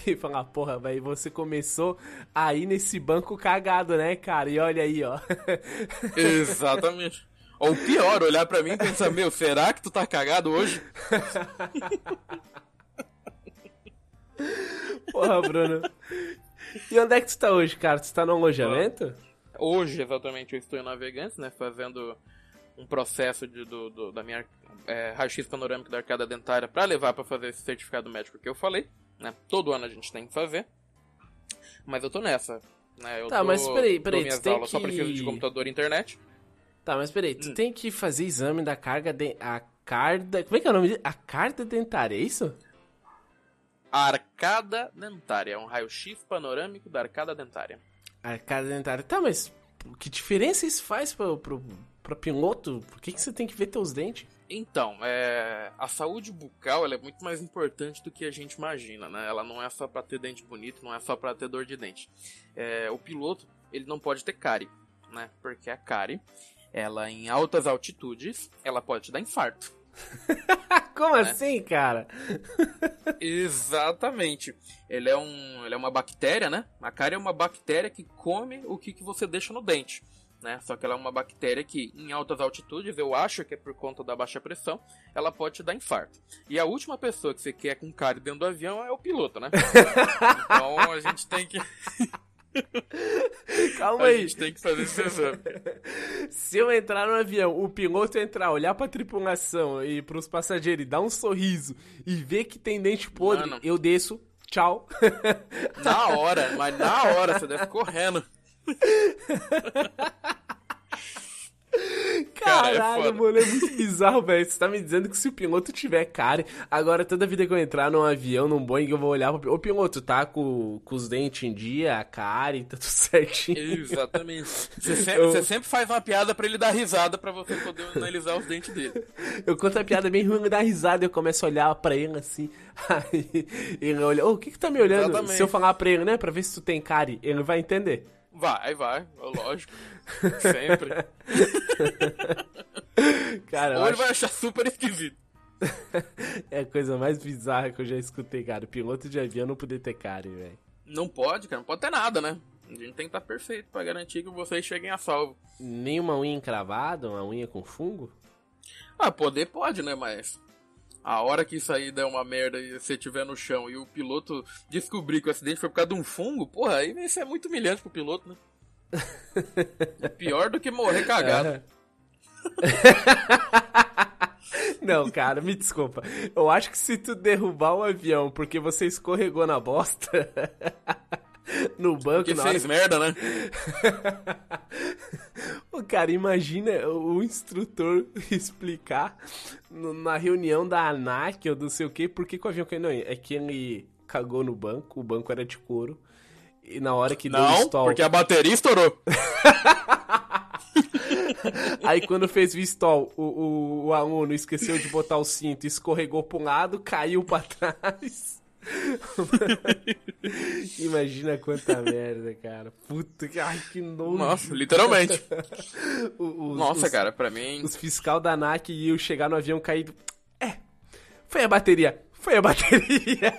[SPEAKER 3] e falar, porra, véi, você começou aí nesse banco cagado, né, cara? E olha aí, ó.
[SPEAKER 4] Exatamente. Ou pior, olhar pra mim e pensar, meu, será que tu tá cagado hoje?
[SPEAKER 3] Porra, Bruno. E onde é que tu tá hoje, cara? Tu tá no alojamento?
[SPEAKER 4] Hoje, exatamente, eu estou em Navegantes, né? Fazendo um processo de, do, do- da minha é, raio-x panorâmico da arcada dentária para levar para fazer esse certificado médico que eu falei, né? Todo ano a gente tem que fazer. Mas eu tô nessa, né? Eu
[SPEAKER 3] Tá,
[SPEAKER 4] tô,
[SPEAKER 3] mas peraí, peraí,
[SPEAKER 4] minhas
[SPEAKER 3] tu
[SPEAKER 4] aulas só
[SPEAKER 3] que-
[SPEAKER 4] preciso de computador e internet.
[SPEAKER 3] Tá, mas peraí,
[SPEAKER 4] Hum.
[SPEAKER 3] tu tem que fazer exame da carga de... A carda... Como é que é o nome disso? A carta dentária, é isso?
[SPEAKER 4] A arcada dentária, é um raio-x panorâmico da arcada dentária.
[SPEAKER 3] Arcada dentária. Tá, mas que diferença isso faz pro, pro, pro piloto? Por que, que você tem que ver teus dentes?
[SPEAKER 4] Então, é, a saúde bucal ela é muito mais importante do que a gente imagina, né? Ela não é só pra ter dente bonito, não é só pra ter dor de dente. É, o piloto, ele não pode ter cárie, né? Porque a cárie, ela em altas altitudes, ela pode te dar infarto.
[SPEAKER 3] Como
[SPEAKER 4] Né?
[SPEAKER 3] assim, cara?
[SPEAKER 4] Exatamente. Ele é, um, ele é uma bactéria, né? A cárie é uma bactéria que come o que, que você deixa no dente. Né? Só que ela é uma bactéria que, em altas altitudes, eu acho que é por conta da baixa pressão, ela pode te dar infarto. E a última pessoa que você quer com cárie dentro do avião é o piloto, né? então a gente tem que,
[SPEAKER 3] Calma
[SPEAKER 4] a
[SPEAKER 3] aí.
[SPEAKER 4] gente tem que fazer esse exame.
[SPEAKER 3] Se eu entrar no avião, o piloto entrar, olhar pra tripulação e pros passageiros e dar um sorriso e ver que tem dente podre,
[SPEAKER 4] Mano.
[SPEAKER 3] eu desço. Tchau.
[SPEAKER 4] Na hora, mas na hora, você deve correndo. Cara, cara. É
[SPEAKER 3] Caralho, mano, é muito bizarro, velho. Você tá me dizendo que se o piloto tiver cárie, agora toda vida que eu entrar num avião, num Boeing, eu vou olhar pro piloto. Ô, piloto, tá com, com os dentes em dia, a cárie, tá tudo certinho.
[SPEAKER 4] Exatamente. Você sempre,
[SPEAKER 3] Eu-
[SPEAKER 4] você sempre faz uma piada pra ele dar risada pra você poder analisar os dentes dele.
[SPEAKER 3] Eu conto a piada bem ruim, ele dá risada e eu começo a olhar pra ele assim. Aí ele olha, ô, o que que tá me olhando?
[SPEAKER 4] Exatamente.
[SPEAKER 3] Se eu falar pra ele, né, pra ver se tu tem cárie, ele vai entender.
[SPEAKER 4] Vai, vai, lógico. Sempre.
[SPEAKER 3] Cara,
[SPEAKER 4] Ou ele
[SPEAKER 3] acho
[SPEAKER 4] vai achar super esquisito.
[SPEAKER 3] é a coisa mais bizarra que eu já escutei, cara. Piloto de avião não poder ter cárie, velho.
[SPEAKER 4] Não pode, cara, não pode ter nada, né? A gente tem que estar perfeito pra garantir que vocês cheguem a salvo.
[SPEAKER 3] Nem uma unha encravada, uma unha com fungo?
[SPEAKER 4] Ah, poder pode, né? Mas a hora que isso aí der uma merda e você estiver no chão e o piloto descobrir que o acidente foi por causa de um fungo, porra, aí isso é muito humilhante pro piloto, né? É pior do que morrer cagado.
[SPEAKER 3] Não, cara, me desculpa. Eu acho que se tu derrubar o avião porque você escorregou na bosta no banco
[SPEAKER 4] Que
[SPEAKER 3] na hora
[SPEAKER 4] fez merda, né?
[SPEAKER 3] Ô, cara, imagina o instrutor explicar no- na reunião da ANAC ou não sei o que, por que, que o avião caiu. Não, é que ele cagou no banco, o banco era de couro. E na hora que deu o
[SPEAKER 4] Não,
[SPEAKER 3] stall.
[SPEAKER 4] porque a bateria estourou.
[SPEAKER 3] Aí quando fez o stall, o, o, o aluno esqueceu de botar o cinto, escorregou pra um lado, caiu pra trás. Imagina quanta merda, cara. Puta que. Ai, que nojo.
[SPEAKER 4] Nossa, literalmente.
[SPEAKER 3] Os-
[SPEAKER 4] Nossa,
[SPEAKER 3] os-
[SPEAKER 4] cara, pra mim.
[SPEAKER 3] Os fiscal da ANAC iam chegar no avião caído. É, foi a bateria. Foi a bateria.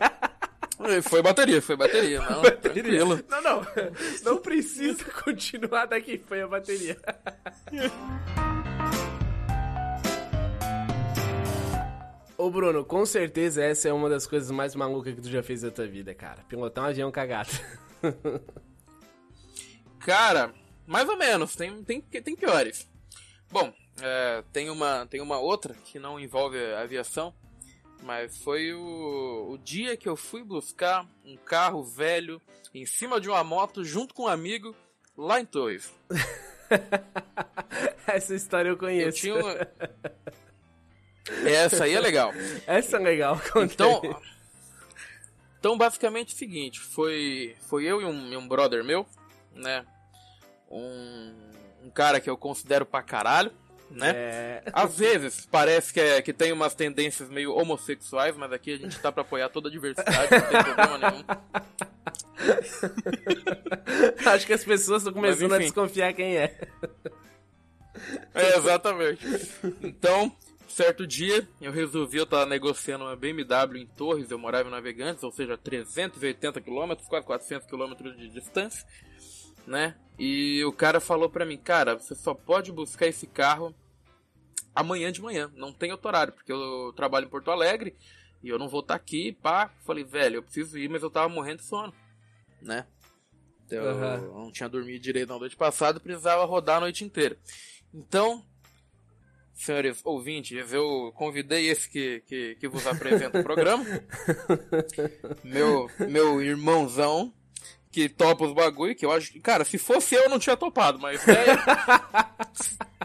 [SPEAKER 4] Foi bateria, foi bateria. Não,
[SPEAKER 3] bateria.
[SPEAKER 4] tranquilo.
[SPEAKER 3] Não, não. Não precisa continuar daqui. Foi a bateria. Ô Bruno, com certeza essa é uma das coisas mais malucas que tu já fez na tua vida, cara. Pilotar um avião cagado.
[SPEAKER 4] Cara, mais ou menos, tem, tem, tem piores. Bom, é, tem, uma, tem uma outra que não envolve aviação, mas foi o, o dia que eu fui buscar um carro velho em cima de uma moto junto com um amigo lá em Torres.
[SPEAKER 3] Essa história eu
[SPEAKER 4] Eu
[SPEAKER 3] conheço.
[SPEAKER 4] tinha uma... Essa aí é legal.
[SPEAKER 3] Essa é legal.
[SPEAKER 4] Então, então basicamente é o seguinte, foi, foi eu e um, e um brother meu, né? Um, um cara que eu considero pra caralho, né?
[SPEAKER 3] É...
[SPEAKER 4] Às vezes parece que, é, que tem umas tendências meio homossexuais, mas aqui a gente tá pra apoiar toda a diversidade, não tem problema nenhum.
[SPEAKER 3] Acho que as pessoas estão começando a
[SPEAKER 4] enfim.
[SPEAKER 3] desconfiar quem é.
[SPEAKER 4] É, exatamente. Então, certo dia, eu resolvi, eu tava negociando uma BMW em Torres, eu morava em Navegantes, ou seja, 380 km, quase 400 km de distância, né? E o cara falou pra mim, cara, você só pode buscar esse carro amanhã de manhã, não tem outro horário, porque eu trabalho em Porto Alegre e eu não vou estar aqui, pá. Falei, velho, eu preciso ir, mas eu tava morrendo de sono, né? Então,
[SPEAKER 3] Aham.
[SPEAKER 4] eu não tinha dormido direito na noite passada, precisava rodar a noite inteira. Então, senhores ouvintes, eu convidei esse que, que, que vos apresenta o programa. meu, meu irmãozão, que topa os bagulho, que eu acho. Cara, se fosse eu, eu não tinha topado, mas é,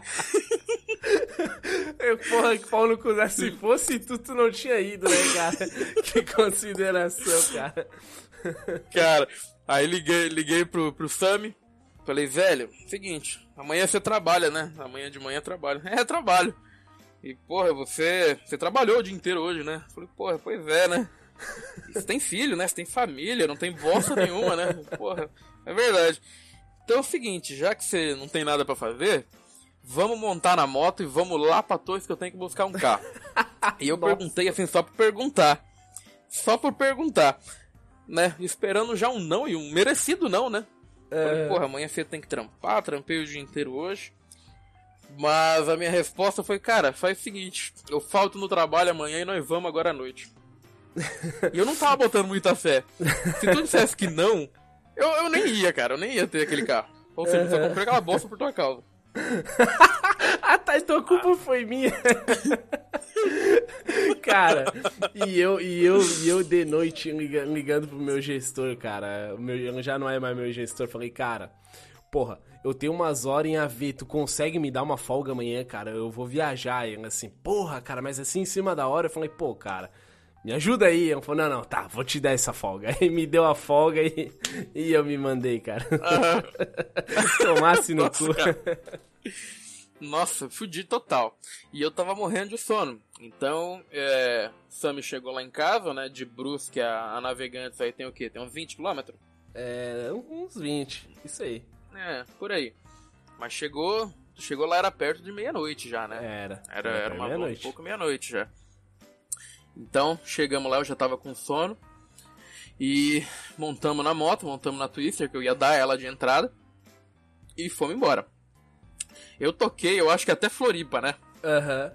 [SPEAKER 3] Eu, porra, que pau no cu, né? Se fosse tu, tu não tinha ido, né, cara? que consideração, cara.
[SPEAKER 4] cara. Aí liguei, liguei pro, pro Sami. Falei, velho, seguinte, amanhã você trabalha, né? Amanhã de manhã trabalho. É, trabalho. E, porra, você. Você trabalhou o dia inteiro hoje, né? Falei, porra, pois é, né? E Você tem filho, né? Você tem família, não tem bosta nenhuma, né? Porra, é verdade. Então é o seguinte, já que você não tem nada pra fazer, vamos montar na moto e vamos lá pra Torres que eu tenho que buscar um carro. E eu
[SPEAKER 3] Nossa.
[SPEAKER 4] perguntei assim, só por perguntar. Só por perguntar. Né? Esperando já um não e um merecido não, né? Falei, porra, amanhã você tem que trampar, trampei o dia inteiro hoje. Mas a minha resposta foi, cara, faz o seguinte, eu falto no trabalho amanhã e nós vamos agora à noite. e eu não tava botando muita fé. Se tu dissesse que não, eu, eu nem ia, cara, eu nem ia ter aquele carro. Ou seja, eu só comprei aquela bosta por tua causa.
[SPEAKER 3] Ah, tá, então a culpa foi minha. cara, e eu, e eu, e eu de noite liga- ligando pro meu gestor, cara. O meu, já não é mais meu gestor. Falei, cara, porra, eu tenho umas horas em AV, tu consegue me dar uma folga amanhã, cara? Eu vou viajar. E assim, porra, cara, mas assim em cima da hora eu falei, pô, cara, me ajuda aí. Eu falei, não, não, tá, vou te dar essa folga. Aí me deu a folga e, e eu me mandei, cara. Tomasse no
[SPEAKER 4] Nossa,
[SPEAKER 3] cu.
[SPEAKER 4] cara. Nossa, fudi total. E eu tava morrendo de sono. Então, é, Sammy chegou lá em casa, né? De Brusque a, a Navegantes aí tem o quê? Tem uns 20 km?
[SPEAKER 3] É, uns 20, isso aí.
[SPEAKER 4] É, por aí. Mas chegou. Chegou lá, era perto de meia-noite já, né?
[SPEAKER 3] Era.
[SPEAKER 4] Era, era uma um
[SPEAKER 3] meia-noite.
[SPEAKER 4] pouco meia-noite já. Então, chegamos lá, eu já tava com sono. E montamos na moto, montamos na Twister, que eu ia dar ela de entrada. E fomos embora. Eu toquei, eu acho que até Floripa, né?
[SPEAKER 3] Aham.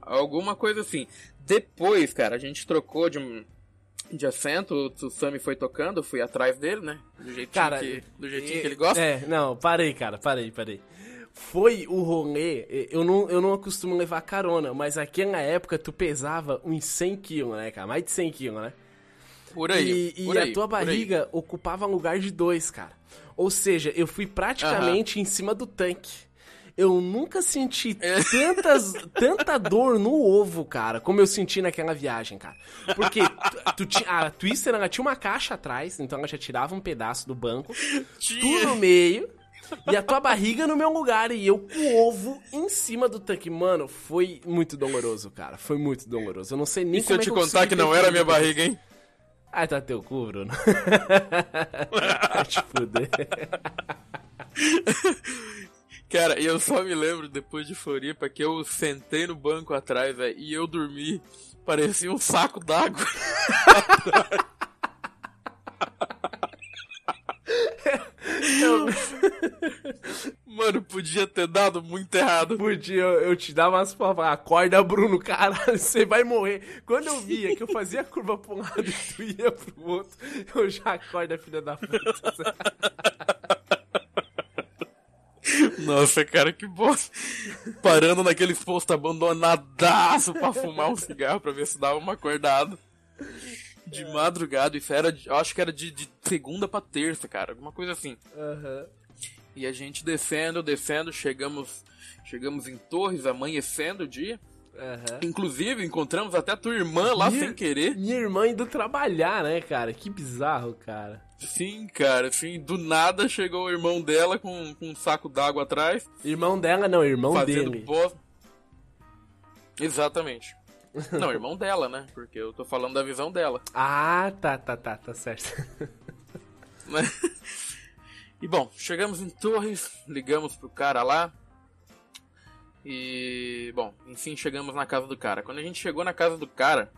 [SPEAKER 4] Alguma coisa assim. Depois, cara, a gente trocou de, um- de assento, o Sammy foi tocando, eu fui atrás dele, né? Do jeitinho,
[SPEAKER 3] Cara,
[SPEAKER 4] que, do jeitinho
[SPEAKER 3] e-
[SPEAKER 4] que ele gosta.
[SPEAKER 3] É, não, parei, cara, parei, parei. Foi o rolê, eu não, eu não costumo levar carona, mas naquela época tu pesava uns 100 quilos, né, cara? Mais de 100 quilos, né?
[SPEAKER 4] Por aí.
[SPEAKER 3] E, e
[SPEAKER 4] por aí,
[SPEAKER 3] a tua barriga ocupava lugar de dois, cara. Ou seja, eu fui praticamente em cima do tanque. Eu nunca senti
[SPEAKER 4] É.
[SPEAKER 3] tantas, tanta dor no ovo, cara, como eu senti naquela viagem, cara. Porque tu, tu a Twister, ela tinha uma caixa atrás, então ela já tirava um pedaço do banco,
[SPEAKER 4] Tinha.
[SPEAKER 3] tu no meio, e a tua barriga no meu lugar, e eu com o ovo em cima do tanque. Mano, foi muito doloroso, cara. Foi muito doloroso. Eu não sei nem
[SPEAKER 4] E se eu
[SPEAKER 3] é
[SPEAKER 4] te
[SPEAKER 3] que
[SPEAKER 4] contar que não era minha
[SPEAKER 3] depois.
[SPEAKER 4] barriga, hein?
[SPEAKER 3] Ah, tá teu cu, Bruno. Vai te fuder.
[SPEAKER 4] Cara, e eu só me lembro depois de Floripa que eu sentei no banco atrás, velho, e eu dormi. Parecia um saco d'água. Mano, podia ter dado muito errado.
[SPEAKER 3] Podia eu, te dar umas palavras. Acorda, Bruno, cara, você vai morrer. Quando eu via que eu fazia a curva pra um lado e tu ia pro outro, eu já acorda, filha da puta.
[SPEAKER 4] Nossa, cara, que bosta. Parando naquele posto abandonadaço pra fumar um cigarro pra ver se dava uma acordada. De madrugada, isso era, de- eu acho que era de, de segunda pra terça, cara, alguma coisa assim.
[SPEAKER 3] Aham.
[SPEAKER 4] E a gente descendo, descendo, chegamos chegamos em Torres, amanhecendo o dia.
[SPEAKER 3] Aham.
[SPEAKER 4] Inclusive, encontramos até tua irmã lá
[SPEAKER 3] Minha-
[SPEAKER 4] sem querer.
[SPEAKER 3] Minha irmã indo trabalhar, né, cara? Que bizarro, cara.
[SPEAKER 4] Sim, cara, assim, do nada chegou o irmão dela com, com um saco d'água atrás,
[SPEAKER 3] Irmão dela, não, irmão
[SPEAKER 4] fazendo
[SPEAKER 3] dele.
[SPEAKER 4] Exatamente. Não, irmão dela, né? Porque eu tô falando da visão dela.
[SPEAKER 3] Ah, tá, tá, tá, tá certo.
[SPEAKER 4] né? E bom, chegamos em Torres, ligamos pro cara lá. E, bom, enfim, chegamos na casa do cara. Quando a gente chegou na casa do cara,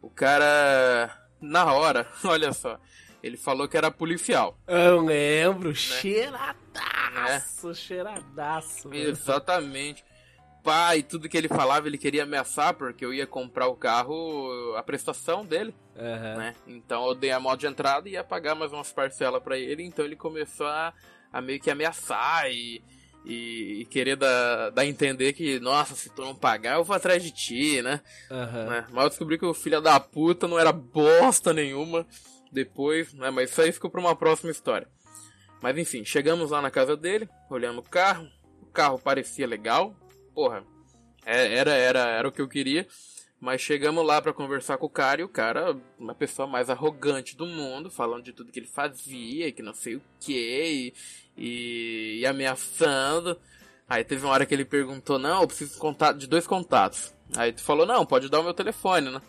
[SPEAKER 4] o cara, na hora, olha só, ele falou que era policial.
[SPEAKER 3] Eu
[SPEAKER 4] Né?
[SPEAKER 3] lembro, cheiradaço, cheiradaço. mano.
[SPEAKER 4] Exatamente. Pai, tudo que ele falava, ele queria ameaçar, porque eu ia comprar o carro, a prestação dele,
[SPEAKER 3] Aham.
[SPEAKER 4] né? Então eu dei a moto de entrada e ia pagar mais umas parcelas pra ele, então ele começou a, a meio que ameaçar e, e, e querer dar, dar a entender que, nossa, se tu não pagar, eu vou atrás de ti, né?
[SPEAKER 3] Aham.
[SPEAKER 4] né? Mas eu descobri que o filho da puta não era bosta nenhuma depois, né? Mas isso aí ficou pra uma próxima história. Mas enfim, chegamos lá na casa dele, olhamos o carro, o carro parecia legal, porra, é- era, era, era o que eu queria. Mas chegamos lá pra conversar com o cara e o cara, uma pessoa mais arrogante do mundo, falando de tudo que ele fazia, e que não sei o que, e, e ameaçando. Aí teve uma hora que ele perguntou, não, eu preciso de contato- de dois contatos. Aí tu falou, não, pode dar o meu telefone, né?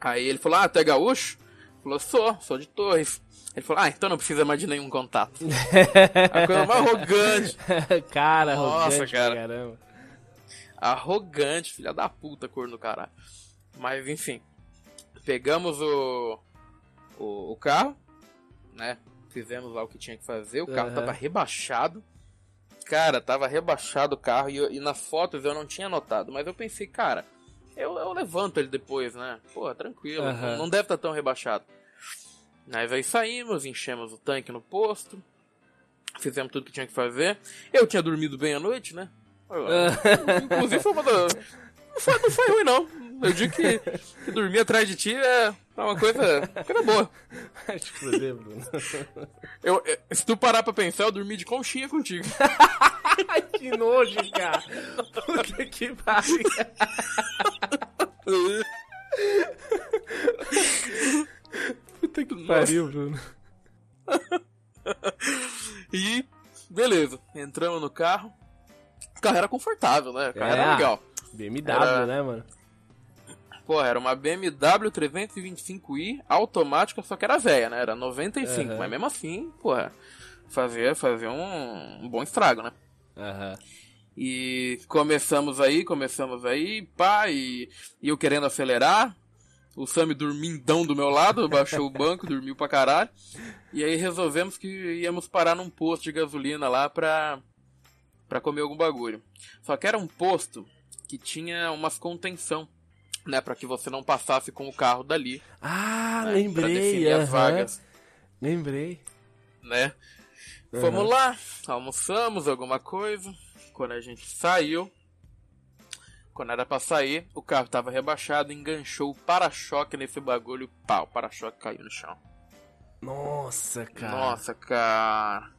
[SPEAKER 4] Aí ele falou, ah, tu é gaúcho? Falou, sou, sou de Torres. Ele falou, ah, então não precisa mais de nenhum contato. A coisa mais arrogante.
[SPEAKER 3] cara,
[SPEAKER 4] Nossa,
[SPEAKER 3] arrogante
[SPEAKER 4] cara.
[SPEAKER 3] caramba.
[SPEAKER 4] Arrogante, filha da puta, cor do caralho. Mas enfim. Pegamos o, o, o carro, né? Fizemos lá o que tinha que fazer. O carro
[SPEAKER 3] Aham.
[SPEAKER 4] tava rebaixado. Cara, tava rebaixado o carro e, eu- e nas fotos eu não tinha notado. Mas eu pensei, cara, eu, eu levanto ele depois, né? Pô, tranquilo,
[SPEAKER 3] Aham.
[SPEAKER 4] não, deve estar tão rebaixado. Mas aí saímos, enchemos o tanque no posto. Fizemos tudo que tinha que fazer. Eu tinha dormido bem à noite, né? Inclusive foi uma das. Não foi, não foi ruim, não. Eu digo que, que dormir atrás de ti é uma coisa, coisa boa. Eu, eu- se tu parar pra pensar, eu dormi de conchinha contigo.
[SPEAKER 3] Que nojo, cara. Puta que pariu. Puta que pariu, Bruno.
[SPEAKER 4] E, beleza, entramos no carro. Carro era confortável, né? O carro
[SPEAKER 3] É.
[SPEAKER 4] era legal.
[SPEAKER 3] BMW,
[SPEAKER 4] Era-
[SPEAKER 3] né, mano?
[SPEAKER 4] Pô, era uma BMW 325i automática, só que era velha, né? Era 95,
[SPEAKER 3] Aham.
[SPEAKER 4] mas mesmo assim, porra, fazia, fazia um, um bom estrago, né?
[SPEAKER 3] Aham.
[SPEAKER 4] E começamos aí, começamos aí, pá, e, e eu querendo acelerar. O Sammy dormindão do meu lado, baixou o banco, dormiu pra caralho. E aí resolvemos que íamos parar num posto de gasolina lá pra, pra comer algum bagulho. Só que era um posto que tinha umas contenção, né? Pra que você não passasse com o carro dali.
[SPEAKER 3] Ah,
[SPEAKER 4] né, pra
[SPEAKER 3] lembrei.
[SPEAKER 4] definir as
[SPEAKER 3] aham.
[SPEAKER 4] vagas
[SPEAKER 3] Lembrei.
[SPEAKER 4] né?
[SPEAKER 3] Uhum.
[SPEAKER 4] Fomos lá, almoçamos alguma coisa. Quando a gente saiu, quando era pra sair, o carro tava rebaixado, enganchou o para-choque nesse bagulho, pau, o para-choque caiu no chão.
[SPEAKER 3] Nossa, cara.
[SPEAKER 4] Nossa, cara.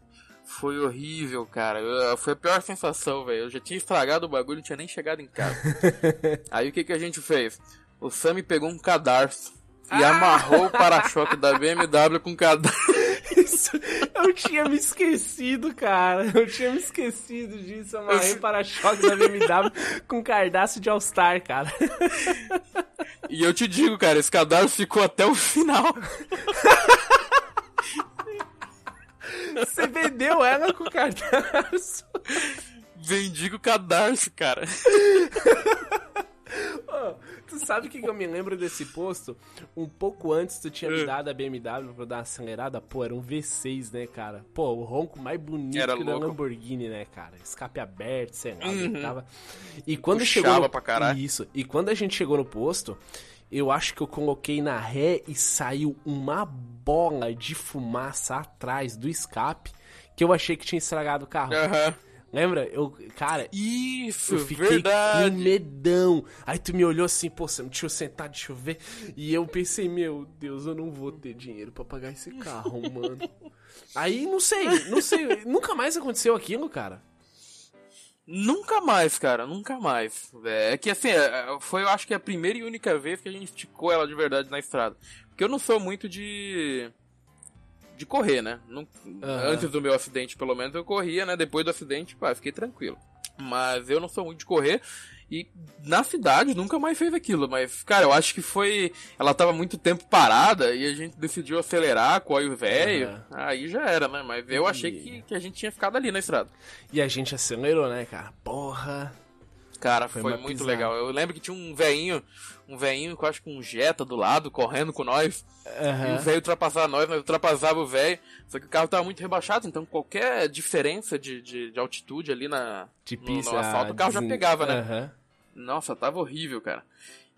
[SPEAKER 4] Foi horrível, cara. Eu- Foi a pior sensação, velho. Eu já tinha estragado o bagulho, não tinha nem chegado em casa. Aí o que, que a gente fez? O Sammy pegou um cadarço e amarrou o para-choque da BMW com cadarço.
[SPEAKER 3] Isso, eu tinha me esquecido, cara. Eu tinha me esquecido disso. Amarrei o para-choque da BMW com cardápio de All-Star, cara.
[SPEAKER 4] E eu te digo, cara, esse cadarço ficou até o final.
[SPEAKER 3] Você vendeu ela com cardápio.
[SPEAKER 4] Vendi com o cadarço, cara.
[SPEAKER 3] Ô, tu sabe o que, que eu me lembro desse posto? Um pouco antes tu tinha me
[SPEAKER 4] É.
[SPEAKER 3] dado a BMW pra dar uma acelerada. Pô, era um V6, né, cara? Pô, o ronco mais bonito
[SPEAKER 4] Era
[SPEAKER 3] que o da. Lamborghini, né, cara? Escape aberto, sei lá,
[SPEAKER 4] Uhum.
[SPEAKER 3] tava. E quando
[SPEAKER 4] Puxava
[SPEAKER 3] chegou no...
[SPEAKER 4] pra caralho.
[SPEAKER 3] Isso. E quando a gente chegou no posto, eu acho que eu coloquei na ré e saiu uma bola de fumaça atrás do escape que eu achei que tinha estragado o carro.
[SPEAKER 4] Aham.
[SPEAKER 3] Lembra? Eu, cara,
[SPEAKER 4] Isso,
[SPEAKER 3] eu fiquei
[SPEAKER 4] verdade.
[SPEAKER 3] com medão. Aí tu me olhou assim, pô, Sam, deixa eu sentar, deixa eu ver. E eu pensei, meu Deus, eu não vou ter dinheiro pra pagar esse carro, mano. Aí, não sei, não sei, nunca mais aconteceu aquilo, cara.
[SPEAKER 4] Nunca mais, cara, nunca mais. É que assim, é, foi eu acho que a primeira e única vez que a gente esticou ela de verdade na estrada. Porque eu não sou muito de. de correr, né? Não-
[SPEAKER 3] Aham.
[SPEAKER 4] Antes do meu acidente, pelo menos, eu corria, né? Depois do acidente, pá, fiquei tranquilo. Mas eu não sou muito de correr. E na cidade nunca mais fez aquilo. Mas, cara, eu acho que foi. Ela tava muito tempo parada e a gente decidiu acelerar com o óleo velho.
[SPEAKER 3] Aham.
[SPEAKER 4] Aí já era, né? Mas eu achei que, que a gente tinha ficado ali na estrada.
[SPEAKER 3] E a gente acelerou, né, cara? Porra.
[SPEAKER 4] Cara,
[SPEAKER 3] Foi
[SPEAKER 4] foi, muito
[SPEAKER 3] pisada.
[SPEAKER 4] legal. Eu lembro que tinha um veinho, um veinho com acho que um Jetta do lado, correndo com nós. E o velho ultrapassava nós, nós ultrapassava o velho. Só que o carro tava muito rebaixado, então qualquer diferença de, de, de altitude ali na,
[SPEAKER 3] De
[SPEAKER 4] no,
[SPEAKER 3] pista.
[SPEAKER 4] no asfalto, o carro já
[SPEAKER 3] desen-
[SPEAKER 4] pegava, né?
[SPEAKER 3] Aham.
[SPEAKER 4] Nossa, tava horrível, cara.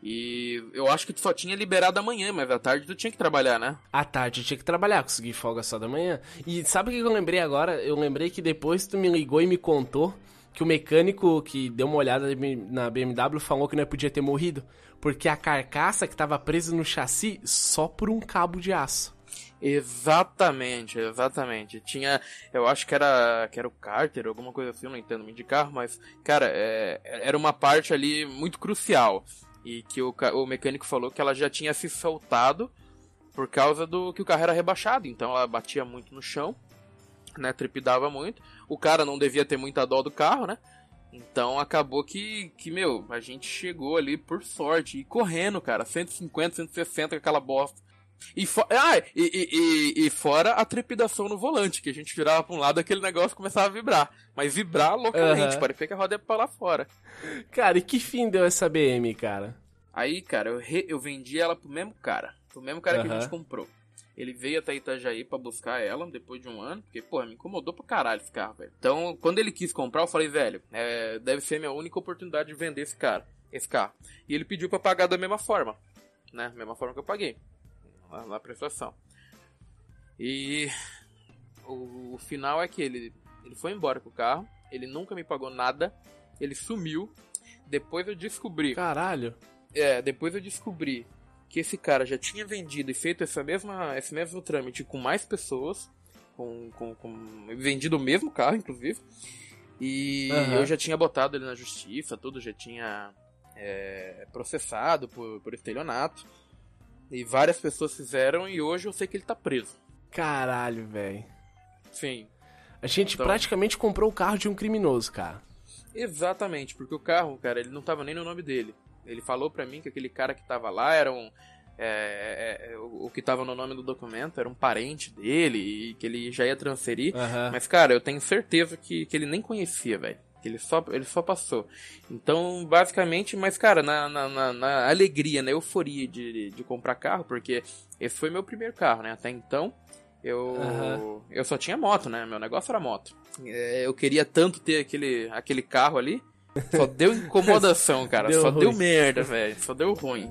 [SPEAKER 4] E eu acho que tu só tinha liberado amanhã, mas à tarde tu tinha que trabalhar, né?
[SPEAKER 3] À tarde eu tinha que trabalhar, consegui folga só da manhã. E sabe o que eu lembrei agora? Eu lembrei que depois tu me ligou e me contou que o mecânico que deu uma olhada na BMW falou que não podia ter morrido. Porque a carcaça que tava presa no chassi só por um cabo de aço.
[SPEAKER 4] Exatamente, exatamente. Tinha, eu acho que era, que era o Carter, alguma coisa assim, não entendo muito de carro, mas, cara, é, era uma parte ali muito crucial. E que o, o mecânico falou que ela já tinha se soltado por causa do que o carro era rebaixado. Então ela batia muito no chão, né? Trepidava muito. O cara não devia ter muita dó do carro, né? Então acabou que, que, meu, a gente chegou ali por sorte. E correndo, cara, 150, 160 com aquela bosta. E, fo- ah, e, e, e, e fora a trepidação no volante, que a gente virava pra um lado aquele negócio começava a vibrar. Mas vibrar loucamente,
[SPEAKER 3] Aham.
[SPEAKER 4] parecia que a roda ia pra lá fora.
[SPEAKER 3] Cara, e que fim deu essa BM, cara?
[SPEAKER 4] Aí, cara, eu, eu vendi ela pro mesmo cara. Pro mesmo cara que a gente comprou. Ele veio até Itajaí pra buscar ela depois de um ano, porque, pô, me incomodou pra caralho esse carro, velho. Então, quando ele quis comprar, eu falei, velho, é, deve ser minha única oportunidade de vender esse cara, esse carro. E ele pediu pra pagar da mesma forma, né? Mesma forma que eu paguei. Na, na prestação. E o, o final é que ele, ele foi embora com o carro, ele nunca me pagou nada, ele sumiu. Depois eu descobri
[SPEAKER 3] Caralho.
[SPEAKER 4] É, depois eu descobri que esse cara já tinha vendido e feito essa mesma, esse mesmo trâmite com mais pessoas, com, com, com vendido o mesmo carro, inclusive. E uhum. eu já tinha botado ele na justiça, tudo, já tinha é, processado por, por estelionato. E várias pessoas fizeram e hoje eu sei que ele tá preso.
[SPEAKER 3] Caralho, velho.
[SPEAKER 4] Sim.
[SPEAKER 3] A gente então... praticamente comprou o carro de um criminoso, cara.
[SPEAKER 4] Exatamente, porque o carro, cara, ele não tava nem no nome dele. Ele falou pra mim que aquele cara que tava lá era um. É, é, é o, que tava no nome do documento era um parente dele e que ele já ia transferir. Uhum. Mas, cara, eu tenho certeza que, que ele nem conhecia, velho. Que ele só, ele só passou. Então, basicamente, mas, cara, na, na, na, na alegria, na euforia de, de comprar carro, porque esse foi meu primeiro carro, né? Até então, eu, uhum. eu só tinha moto, né? Meu negócio era moto. É, eu queria tanto ter aquele, aquele carro ali. Só deu incomodação, cara. Deu só ruim. deu merda, velho. Só deu ruim.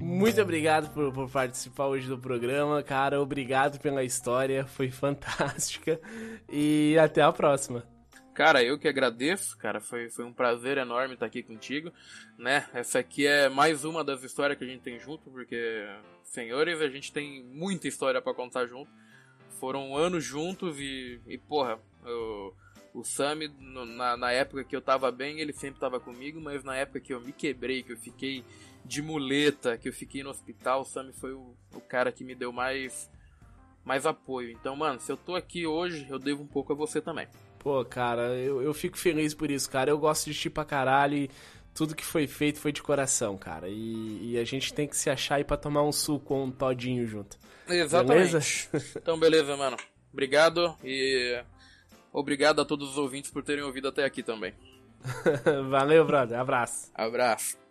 [SPEAKER 3] Muito obrigado por, por, participar hoje do programa, cara. Obrigado pela história, foi fantástica. E até a próxima.
[SPEAKER 4] Cara, eu que agradeço, cara. Foi, foi um prazer enorme estar aqui contigo, né? Essa aqui é mais uma das histórias que a gente tem junto, porque, senhores, a gente tem muita história para contar junto. Foram anos juntos e, e porra, eu o Sami, na, na, época que eu tava bem, ele sempre tava comigo, mas na época que eu me quebrei, que eu fiquei de muleta, que eu fiquei no hospital, o Sami foi o, o cara que me deu mais, mais apoio. Então, mano, se eu tô aqui hoje, eu devo um pouco a você também.
[SPEAKER 3] Pô, cara, eu, eu fico feliz por isso, cara. Eu gosto de ti pra caralho e tudo que foi feito foi de coração, cara. E, e a gente tem que se achar aí pra tomar um suco ou um todinho junto.
[SPEAKER 4] Exatamente. Beleza? então, beleza, mano. Obrigado e Obrigado a todos os ouvintes por terem ouvido até aqui também.
[SPEAKER 3] Valeu, brother. Abraço.
[SPEAKER 4] Abraço.